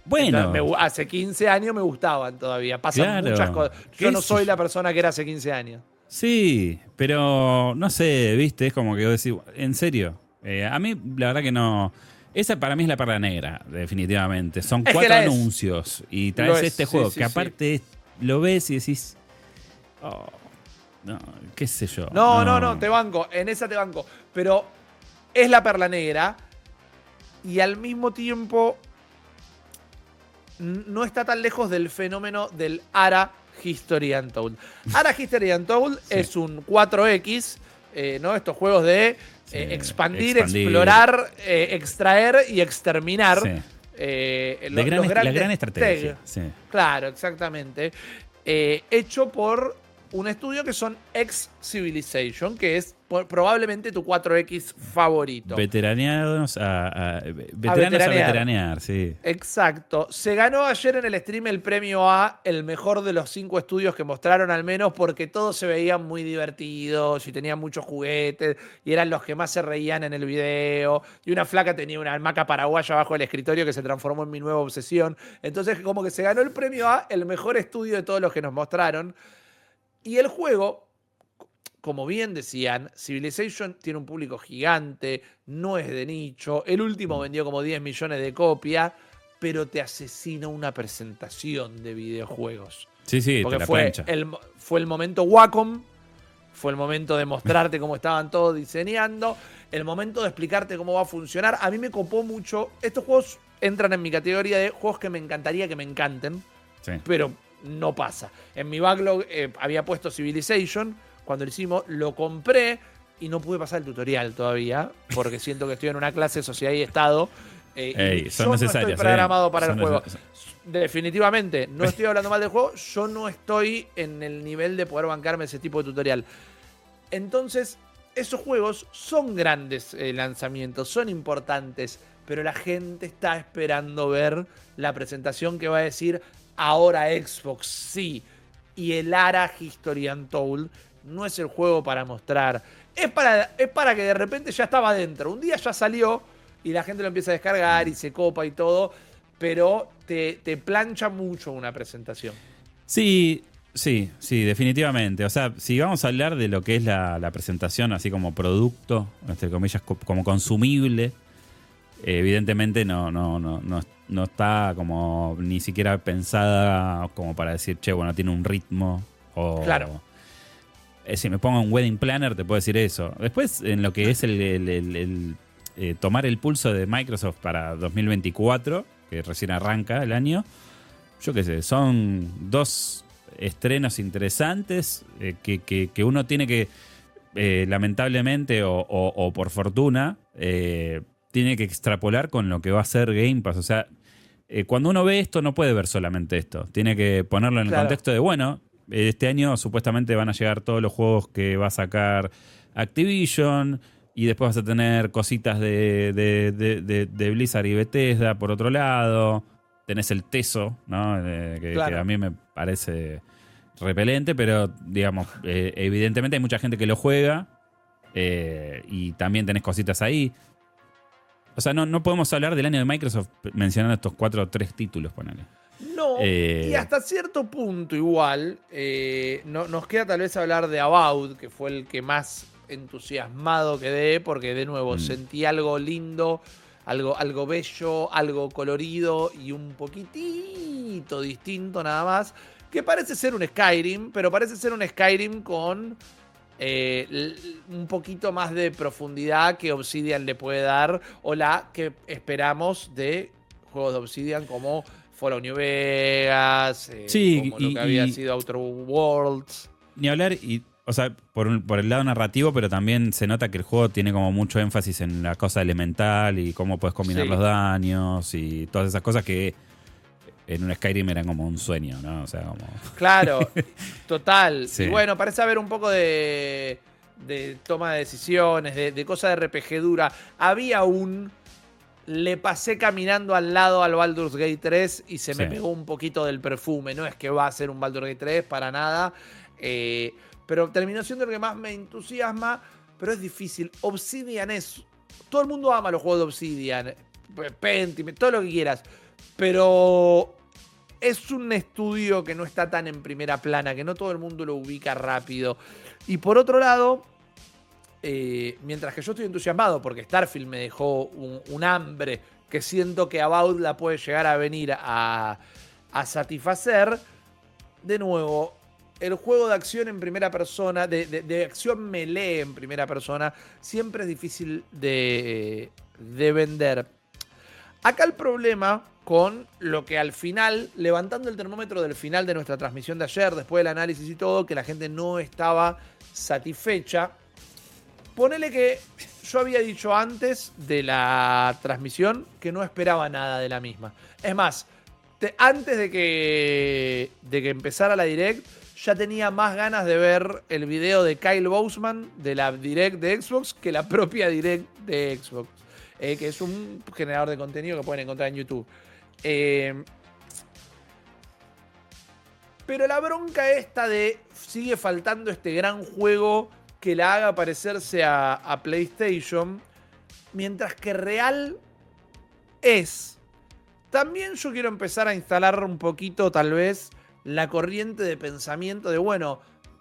Bueno, me hace 15 años me gustaban todavía. Pasan Claro. muchas cosas. ¿Qué Yo no soy yo? la persona que era hace 15 años. sí, pero no sé, viste, es como que vos decís, en serio. Eh, a mí, la verdad que no. Esa para mí es la perla negra, definitivamente. Son cuatro es. anuncios y traes es, este juego sí, que aparte lo ves y decís. oh, no, qué sé yo. No, no, no, te banco. En esa te banco. Pero es la perla negra. Y al mismo tiempo. No está tan lejos del fenómeno del ARA History Untold. ARA History Untold Sí. es un 4X, eh, ¿no? Estos juegos de Sí, eh, expandir, expandir. explorar, eh, extraer y exterminar. Sí. gran los la gran estrategia. Claro, exactamente. Hecho por un estudio que son Ex Civilization, que es por- probablemente tu 4X favorito. Veteraneados a, a- veteranos a veteranear. veteranear, sí. Exacto. Se ganó ayer en el stream el premio a el mejor de los cinco estudios que mostraron al menos porque todos se veían muy divertidos y tenían muchos juguetes y eran los que más se reían en el video. Y una flaca tenía una almaca paraguaya abajo del escritorio que se transformó en mi nueva obsesión. Entonces como que se ganó el premio a el mejor estudio de todos los que nos mostraron. Y el juego, como bien decían, Civilization tiene un público gigante, no es de nicho. El último vendió como 10 millones de copias, pero te asesina una presentación de videojuegos. Sí, sí, te Porque la fue plancha. el, fue el momento Wacom, fue el momento de mostrarte cómo estaban todos diseñando, el momento de explicarte cómo va a funcionar. A mí me copó mucho. Estos juegos entran en mi categoría de juegos que me encantaría que me encanten Sí. pero no pasa. En mi backlog eh, había puesto Civilization, cuando lo hicimos lo compré y no pude pasar el tutorial todavía, porque siento que estoy en una clase de sociedad y estado. eh, y Ey, son yo necesarias, no ¿eh? estoy programado para el juego. Definitivamente, no estoy hablando mal del juego, yo no estoy en el nivel de poder bancarme ese tipo de tutorial. Entonces, esos juegos son grandes eh, lanzamientos, son importantes, pero la gente está esperando ver la presentación que va a decir ahora Xbox sí. Y el ARA History Untold no es el juego para mostrar. Es para, es para que de repente ya estaba dentro. Un día ya salió y la gente lo empieza a descargar y se copa y todo, pero te, te plancha mucho una presentación. Sí, Sí, sí, definitivamente. O sea, si vamos a hablar de lo que es la, presentación, así como producto, entre comillas, co- como consumible, evidentemente no, no, no, no, no está como ni siquiera pensada como para decir, che, bueno, tiene un ritmo. O, Claro. Eh, si me pongo un wedding planner, te puedo decir eso. Después, en lo que es el, el- el- el, eh, tomar el pulso de Microsoft para 2024, que recién arranca el año, yo qué sé, son dos estrenos interesantes eh, que, que- que uno tiene que, lamentablemente o, o- o por fortuna, tiene que extrapolar con lo que va a ser Game Pass. O sea, eh, cuando uno ve esto, no puede ver solamente esto. Tiene que ponerlo en el contexto de, bueno, este año supuestamente van a llegar todos los juegos que va a sacar Activision. Y después vas a tener cositas de, de- de- de- de Blizzard y Bethesda por otro lado. Tenés el Teso, ¿no? Eh, que, Claro. que a mí me parece repelente, pero digamos, eh, evidentemente hay mucha gente que lo juega. eh, y también tenés cositas ahí. O sea, no, no podemos hablar del año de Microsoft mencionando estos cuatro o tres títulos, ponele. No, Eh, y hasta cierto punto igual, eh, no, nos queda tal vez hablar de About, que fue el que más entusiasmado quedé, porque de nuevo Mm. sentí algo lindo, algo, algo bello, algo colorido y un poquitito distinto nada más, que parece ser un Skyrim, pero parece ser un Skyrim con eh, un poquito más de profundidad que Obsidian le puede dar, o la que esperamos de juegos de Obsidian como Fallout New Vegas, eh, Sí, como lo que había y- sido Outer Worlds. Ni hablar, y, o sea, por, un- por el lado narrativo, pero también se nota que el juego tiene como mucho énfasis en la cosa elemental y cómo puedes combinar Sí. los daños y todas esas cosas que en un Skyrim eran como un sueño, ¿no? O sea, como. Claro, total. Sí. Y bueno, parece haber un poco de, de toma de decisiones, de, de cosa de RPG dura. Había un. Le pasé caminando al lado al Baldur's Gate 3 y se me Sí. pegó un poquito del perfume. No es que va a ser un Baldur's Gate 3 para nada. eh, pero terminó siendo el que más me entusiasma. Pero es difícil. Obsidian es. Todo el mundo ama los juegos de Obsidian. Pentiment, todo lo que quieras. Pero es un estudio que no está tan en primera plana, que no todo el mundo lo ubica rápido. Y por otro lado, eh, mientras que yo estoy entusiasmado porque Starfield me dejó un, hambre que siento que About la puede llegar a venir a, a satisfacer, de nuevo, el juego de acción en primera persona, de, de- de acción melee en primera persona, siempre es difícil de, de vender. Acá el problema con lo que al final, levantando el termómetro del final de nuestra transmisión de ayer, después del análisis y todo, que la gente no estaba satisfecha. Ponele que yo había dicho antes de la transmisión que no esperaba nada de la misma. Es más, te- antes de que, de que empezara la direct, ya tenía más ganas de ver el video de Kyle Bousman de la direct de Xbox que la propia direct de Xbox. Eh, que es un generador de contenido que pueden encontrar en YouTube. Eh, pero la bronca esta de sigue faltando este gran juego que la haga parecerse a, PlayStation, mientras que real es. También yo quiero empezar a instalar un poquito, tal vez, la corriente de pensamiento de, bueno,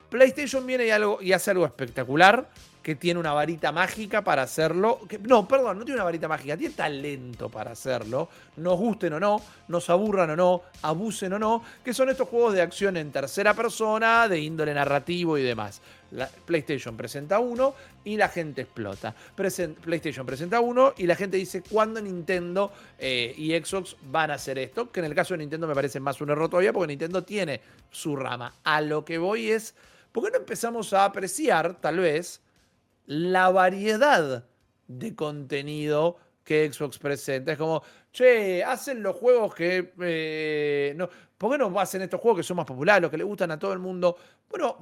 PlayStation viene y hace algo espectacular, que tiene una varita mágica para hacerlo. no, perdón, no tiene una varita mágica, tiene talento para hacerlo. Nos gusten o no, nos aburran o no, abusen o no, que son estos juegos de acción en tercera persona, de índole narrativo y demás. La- PlayStation presenta uno y la gente explota. PlayStation presenta uno y la gente dice cuándo Nintendo eh, y Xbox van a hacer esto. Que en el caso de Nintendo me parece más un error todavía porque Nintendo tiene su rama. A lo que voy es, ¿por qué no empezamos a apreciar, tal vez, la variedad de contenido que Xbox presenta? Es como, che, hacen los juegos que... eh, no, ¿Por qué no hacen estos juegos que son más populares, los que le gustan a todo el mundo? Bueno,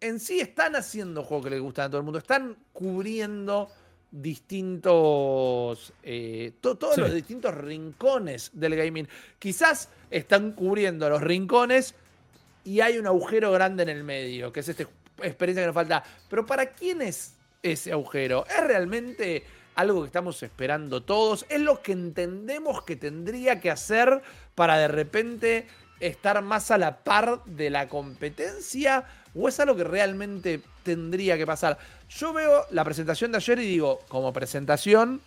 en sí están haciendo juegos que les gustan a todo el mundo, están cubriendo distintos, eh, to- todos Sí. los distintos rincones del gaming. Quizás están cubriendo los rincones y hay un agujero grande en el medio, que es esta experiencia que nos falta. Pero ¿para quién es ese agujero? ¿Es realmente algo que estamos esperando todos? ¿Es lo que entendemos que tendría que hacer para de repente estar más a la par de la competencia o es algo que realmente tendría que pasar? Yo veo la presentación de ayer y digo, como presentación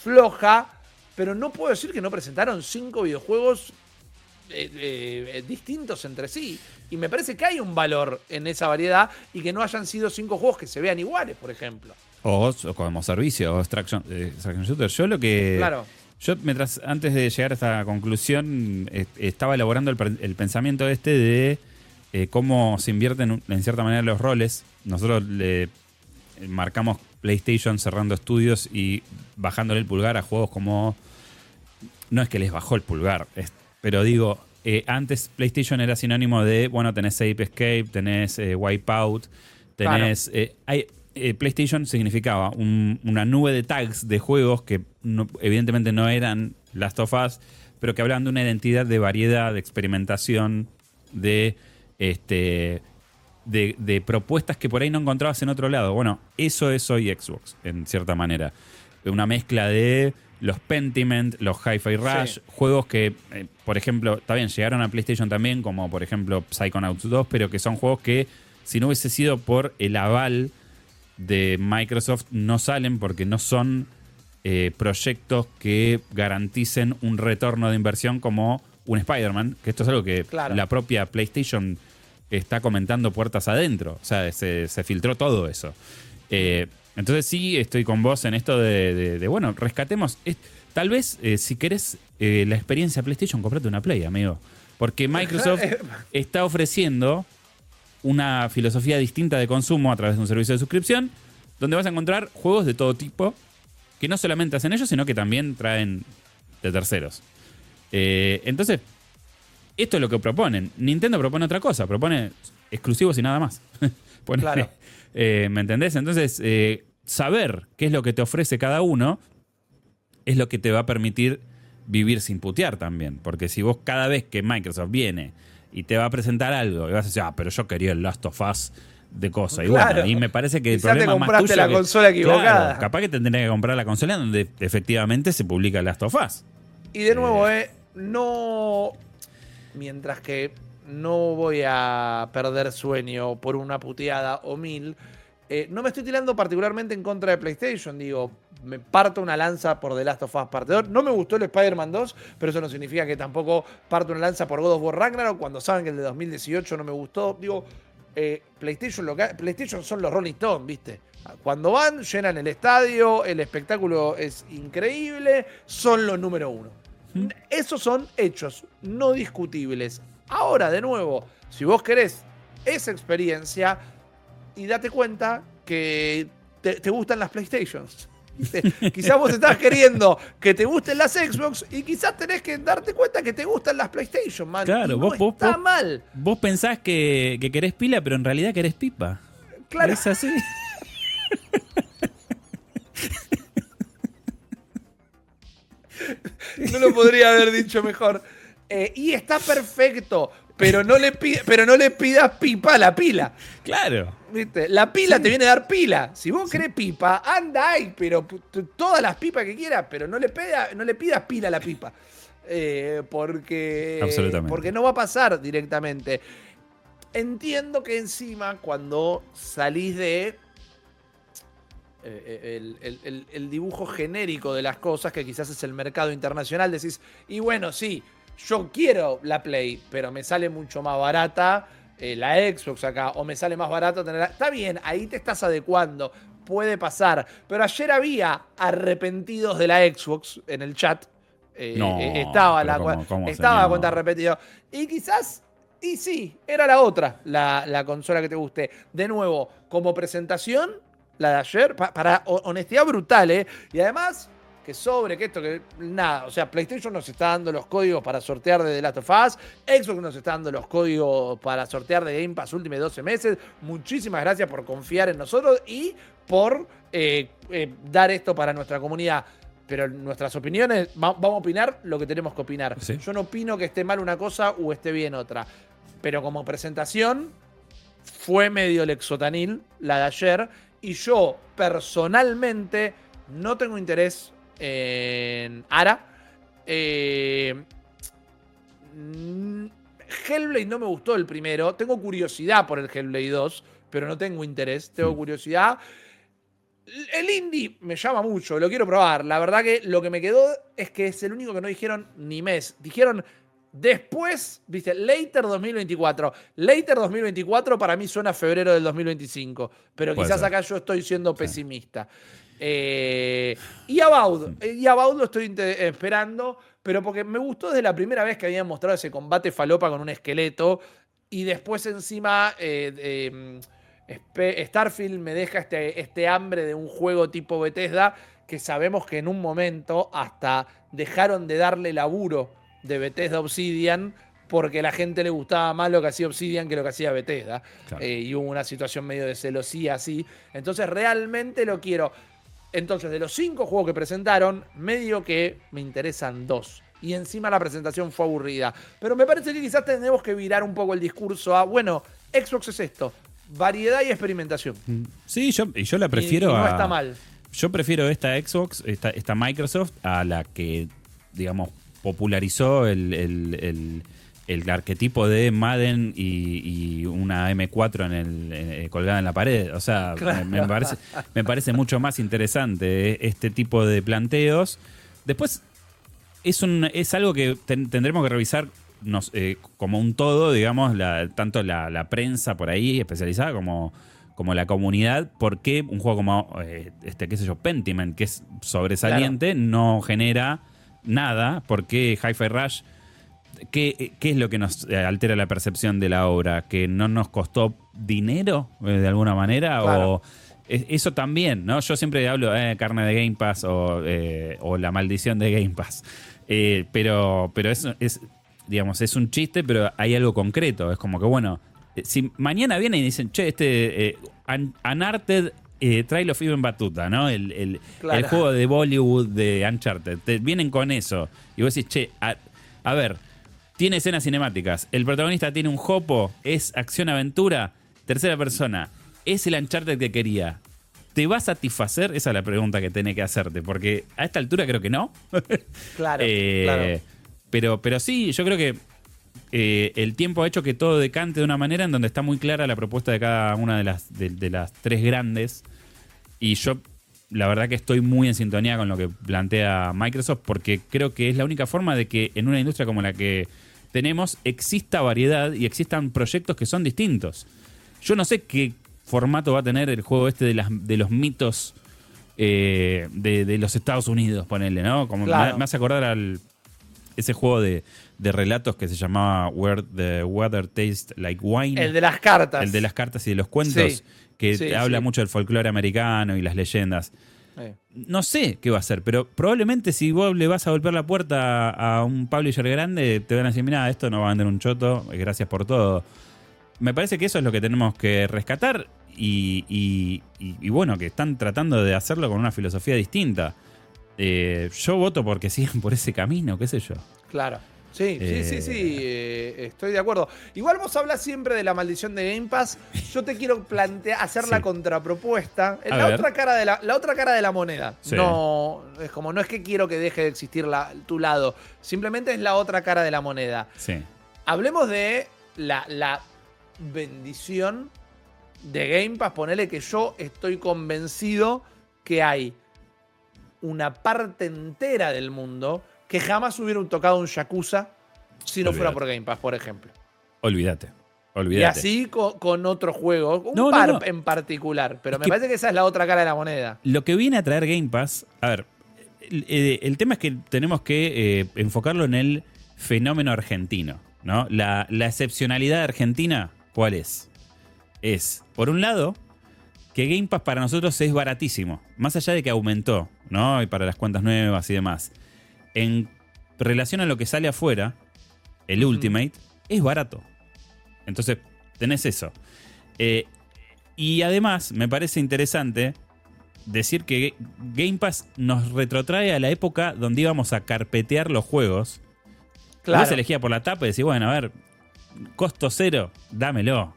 floja, pero no puedo decir que no presentaron cinco videojuegos eh, eh, distintos entre sí. Y me parece que hay un valor en esa variedad y que no hayan sido cinco juegos que se vean iguales, por ejemplo. O, como servicio, o extraction, eh, shooter. Yo lo que. Claro. Yo, mientras, antes de llegar a esta conclusión, estaba elaborando el, pensamiento este de cómo se invierten en cierta manera los roles. Nosotros le marcamos PlayStation cerrando estudios y bajándole el pulgar a juegos como. No es que les bajó el pulgar, pero digo, eh, antes PlayStation era sinónimo de, bueno, tenés Ape Escape, tenés eh, Wipeout, tenés... Eh, hay, PlayStation significaba una nube de tags de juegos que evidentemente no eran Last of Us, pero que hablaban de una identidad de variedad, de experimentación, de, este, de, de propuestas que por ahí no encontrabas en otro lado. Bueno, eso es hoy Xbox, en cierta manera. Una mezcla de los Pentiment, los Hi-Fi Rush, juegos que, eh, por ejemplo, también llegaron a PlayStation también, como por ejemplo Psychonauts 2, pero que son juegos que si no hubiese sido por el aval de Microsoft no salen porque no son eh, proyectos que garanticen un retorno de inversión como un Spider-Man, que esto es algo que la propia PlayStation está comentando puertas adentro, o sea, se, filtró todo eso. Eh, entonces sí estoy con vos en esto de, bueno, rescatemos. tal vez eh, si querés eh, la experiencia PlayStation, comprate una Play, amigo. Porque Microsoft está ofreciendo una filosofía distinta de consumo a través de un servicio de suscripción, donde vas a encontrar juegos de todo tipo, que no solamente hacen ellos, sino que también traen de terceros. Eh, entonces, esto es lo que proponen. Nintendo propone otra cosa, propone exclusivos y nada más. claro. Eh, ¿Me entendés? Entonces, eh, saber qué es lo que te ofrece cada uno es lo que te va a permitir vivir sin putear también. Porque si vos cada vez que Microsoft viene y te va a presentar algo y vas a decir, ah, pero yo quería el Last of Us de cosa. Y bueno, y me parece que el problema te compraste más la consola equivocada. capaz que tendrías que comprar la consola donde efectivamente se publica Last of Us. Y de nuevo, eh, no. Mientras que no voy a perder sueño por una puteada o mil. Eh, no me estoy tirando particularmente en contra de PlayStation, digo, me parto una lanza por The Last of Us Parte 2. No me gustó el Spider-Man 2, pero eso no significa que tampoco parto una lanza por God of War Ragnarok cuando saben que el de 2018 no me gustó. Digo, eh, PlayStation, lo PlayStation son los Rolling Stones, ¿viste? Cuando van, llenan el estadio, el espectáculo es increíble, son los número uno. ¿Mm? Esos son hechos no discutibles. Ahora, de nuevo, si vos querés esa experiencia y date cuenta que te, gustan las PlayStations. quizás vos estás queriendo que te gusten las Xbox y quizás tenés que darte cuenta que te gustan las PlayStation, man. Claro, vos, está mal. Vos pensás que, que, querés pila, pero en realidad querés pipa. Claro. Es así. no lo podría haber dicho mejor. Eh, y está perfecto, pero no, le pero no le pidas pipa a la pila. Claro. ¿Viste? La pila te viene a dar pila. Si vos querés pipa, anda ahí, pero todas las pipas que quieras, pero no le, pida, no le pidas pila a la pipa. Eh, porque, porque no va a pasar directamente. Entiendo que encima cuando salís de eh, el, el, dibujo genérico de las cosas, que quizás es el mercado internacional, decís, y bueno, sí, yo quiero la Play, pero me sale mucho más barata eh, la Xbox acá, o me sale más barato tenerla. Está bien, ahí te estás adecuando, puede pasar. Pero ayer había arrepentidos de la Xbox en el chat. Eh, no, eh, estaba la, estaba la cuenta arrepentido. Y quizás, y sí, era la otra, la, consola que te guste. De nuevo, como presentación, la de ayer, para honestidad brutal, ¿eh? Y además, que sobre, que esto, que nada. O sea, PlayStation nos está dando los códigos para sortear de The Last of Us. Xbox nos está dando los códigos para sortear de Game Pass últimos 12 meses. Muchísimas gracias por confiar en nosotros y por eh, eh, dar esto para nuestra comunidad. Pero nuestras opiniones, vamos a opinar lo que tenemos que opinar. Yo no opino que esté mal una cosa o esté bien otra. Pero como presentación, fue medio lexotanil la de ayer. Y yo personalmente no tengo interés en Ara. Eh, Hellblade no me gustó el primero. Tengo curiosidad por el Hellblade 2, pero no tengo interés. Tengo curiosidad. El indie me llama mucho, lo quiero probar. La verdad que lo que me quedó es que es el único que no dijeron ni mes. Dijeron después, viste, later 2024. Later 2024 para mí suena febrero del 2025. Pero Puede quizás ser. acá yo estoy siendo pesimista. Eh, y About, y About lo estoy esperando, pero porque me gustó desde la primera vez que habían mostrado ese combate falopa con un esqueleto. Y después encima eh, eh, Spe- Starfield me deja este, este hambre de un juego tipo Bethesda que sabemos que en un momento hasta dejaron de darle laburo de Bethesda Obsidian porque a la gente le gustaba más lo que hacía Obsidian que lo que hacía Bethesda. Claro. Eh, y hubo una situación medio de celosía así. Entonces realmente lo quiero. Entonces, de los cinco juegos que presentaron, medio que me interesan dos. Y encima la presentación fue aburrida. Pero me parece que quizás tenemos que virar un poco el discurso a, bueno, Xbox es esto, variedad y experimentación. Sí, yo, y yo la Y- prefiero y no a. está mal. Yo prefiero esta Xbox, esta, esta Microsoft, a la que, digamos, popularizó el, el- el- el arquetipo de Madden y, y una M4 en el, eh, colgada en la pared. O sea, Claro. me, me parece, me parece mucho más interesante eh, este tipo de planteos. Después, es, un, es algo que ten- tendremos que revisar nos, eh, como un todo, digamos, la- tanto la, la prensa por ahí especializada como, como la comunidad, por qué un juego como, eh, este, qué sé yo, Pentiment, que es sobresaliente, no genera nada, por qué Hi-Fi Rush, ¿qué, qué es lo que nos eh, altera la percepción de la obra? ¿Que no nos costó dinero eh, de alguna manera? Claro. O es- eso también, ¿no? Yo siempre hablo de carne de Game Pass o, eh, o la maldición de Game Pass. Eh, pero pero eso es, digamos, es un chiste, pero hay algo concreto. Es como que, bueno, eh, si mañana vienen y dicen, che, este eh, Un- Uncharted eh, Trail of Even Batuta, ¿no? El, el- Claro. el juego de Bollywood de Uncharted. Te vienen con eso. Y vos decís, che, a, a ver, tiene escenas cinemáticas. El protagonista tiene un jopo, es acción-aventura, tercera persona. Es el Uncharted que quería. ¿Te va a satisfacer? Esa es la pregunta que tenés que hacerte, porque a esta altura creo que no. Claro, Eh, claro. Pero, pero sí, yo creo que eh, el tiempo ha hecho que todo decante de una manera en donde está muy clara la propuesta de cada una de las, de, de las tres grandes. Y yo, la verdad que estoy muy en sintonía con lo que plantea Microsoft, porque creo que es la única forma de que en una industria como la que tenemos exista variedad y existan proyectos que son distintos. Yo no sé qué formato va a tener el juego este de, las, de los mitos eh, de, de los Estados Unidos, ponele, ¿no? Como me- me, hace acordar al ese juego de, de relatos que se llamaba Where the Weather Tastes Like Wine. El de las cartas. El de las cartas y de los cuentos, Sí. que Sí, habla sí. mucho del folclore americano y las leyendas. Eh, No sé qué va a hacer, pero probablemente si vos le vas a golpear la puerta a un publisher grande, te van a decir, mira, esto no va a vender un choto, gracias por todo. Me parece que eso es lo que tenemos que rescatar y, y- y- y bueno, que están tratando de hacerlo con una filosofía distinta. Eh, yo voto porque sigan por ese camino, qué sé yo. Claro. Sí, sí, sí, Eh. sí, eh, estoy de acuerdo. Igual vos hablas siempre de la maldición de Game Pass. Yo te quiero plantear, hacer la contrapropuesta. A La ver. otra, cara de la, la otra cara de la moneda. Sí. No, es como, no es que quiero que deje de existir la, tu lado. Simplemente es la otra cara de la moneda. Sí. Hablemos de la, la bendición de Game Pass. Ponele que yo estoy convencido que hay una parte entera del mundo que jamás hubieran tocado un Yakuza si no fuera por Game Pass, por ejemplo. Olvídate. Y Olvídate. así con, con otros juegos, un No, par no. en particular. Pero Es me que- parece que esa es la otra cara de la moneda. Lo que viene a traer Game Pass, a ver, el, eh, el tema es que tenemos que eh, enfocarlo en el fenómeno argentino, ¿no? La, la excepcionalidad de Argentina, ¿cuál es? Es, por un lado, que Game Pass para nosotros es baratísimo, más allá de que aumentó, ¿no? Y para las cuentas nuevas y demás. En relación a lo que sale afuera, el Ultimate es barato. Entonces, tenés eso. Eh, y además, me parece interesante decir que Game Pass nos retrotrae a la época donde íbamos a carpetear los juegos. Claro. Vos elegías por la tapa y decís, bueno, a ver, costo cero, dámelo.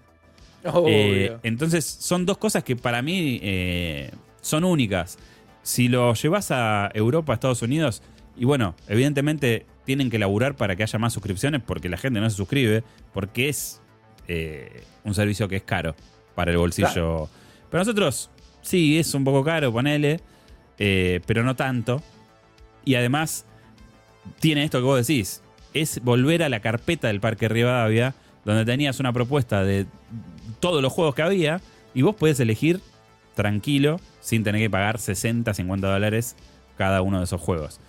Eh, entonces, son dos cosas que para mí eh, son únicas. Si lo llevas a Europa, a Estados Unidos, y bueno, evidentemente tienen que laburar para que haya más suscripciones porque la gente no se suscribe, porque es eh, un servicio que es caro para el bolsillo. Pero nosotros, sí, es un poco caro, ponele, eh, pero no tanto. Y además, tiene esto que vos decís, es volver a la carpeta del Parque Rivadavia, donde tenías una propuesta de todos los juegos que había, y vos podés elegir tranquilo, sin tener que pagar 60, 50 dólares cada uno de esos juegos.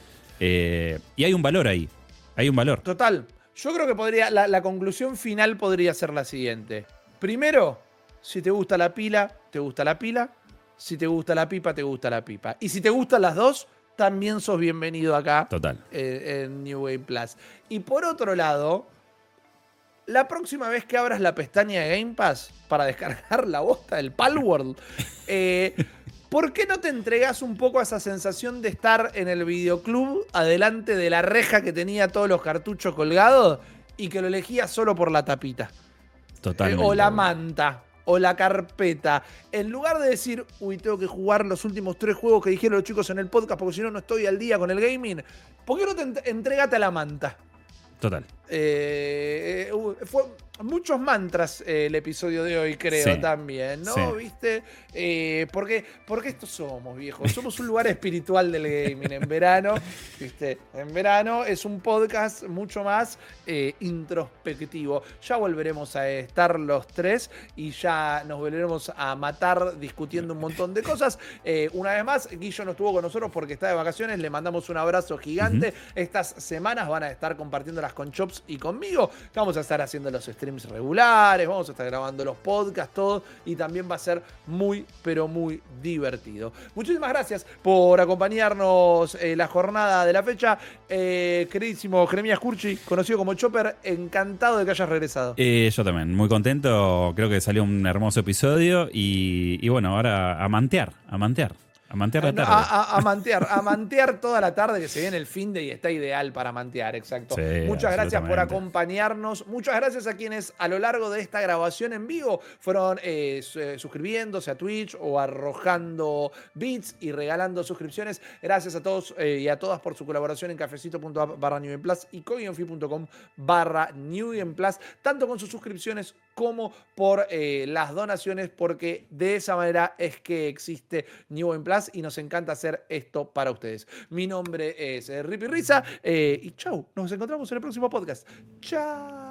Eh, y hay un valor ahí. Hay un valor. Total. Yo creo que podría. La, la, conclusión final podría ser la siguiente. Primero, si te gusta la pila, te gusta la pila. Si te gusta la pipa, te gusta la pipa. Y si te gustan las dos, también sos bienvenido acá. Total. Eh, en New Game Plus. Y por otro lado, la próxima vez que abras la pestaña de Game Pass para descargar la bosta del Palworld, eh, ¿por qué no te entregas un poco a esa sensación de estar en el videoclub adelante de la reja que tenía todos los cartuchos colgados y que lo elegías solo por la tapita? Totalmente. o la manta o la carpeta. En lugar de decir, uy, tengo que jugar los últimos tres juegos que dijeron los chicos en el podcast porque si no, no estoy al día con el gaming, ¿por qué no te entregate a la manta? Total. Eh, eh, fue muchos mantras eh, el episodio de hoy, creo, también, ¿no? ¿Viste? porque, porque estos somos, viejos. Somos un lugar espiritual del gaming en verano, ¿viste? En verano es un podcast mucho más introspectivo. Ya volveremos a estar los tres y ya nos volveremos a matar discutiendo un montón de cosas. una vez más, Guillo no estuvo con nosotros porque está de vacaciones. Le mandamos un abrazo gigante. Estas semanas van a estar compartiendo las con Chops y conmigo. Vamos a estar haciendo los streams regulares, vamos a estar grabando los podcasts, todo. Y también va a ser muy, pero muy divertido. Muchísimas gracias por acompañarnos eh, la jornada de la fecha. Eh, queridísimo Jeremías Curchi, conocido como Chopper, encantado de que hayas regresado. Eh, yo también, muy contento. Creo que salió un hermoso episodio. Y, y bueno, ahora a mantear, a mantear. A mantear la tarde. A, mantear, a mantear toda la tarde que se viene el fin de y está ideal para mantear, exacto. Muchas gracias por acompañarnos. Muchas gracias a quienes a lo largo de esta grabación en vivo fueron eh, eh, suscribiéndose a Twitch o arrojando bits y regalando suscripciones. Gracias a todos eh, y a todas por su colaboración en cafecito.app barra Plus y coinfi.com barra Plus, tanto con sus suscripciones como por las donaciones, porque de esa manera es que existe New Plus y nos encanta hacer esto para ustedes. Mi nombre es eh, Ripi Risa eh, y chau, nos encontramos en el próximo podcast. Chao.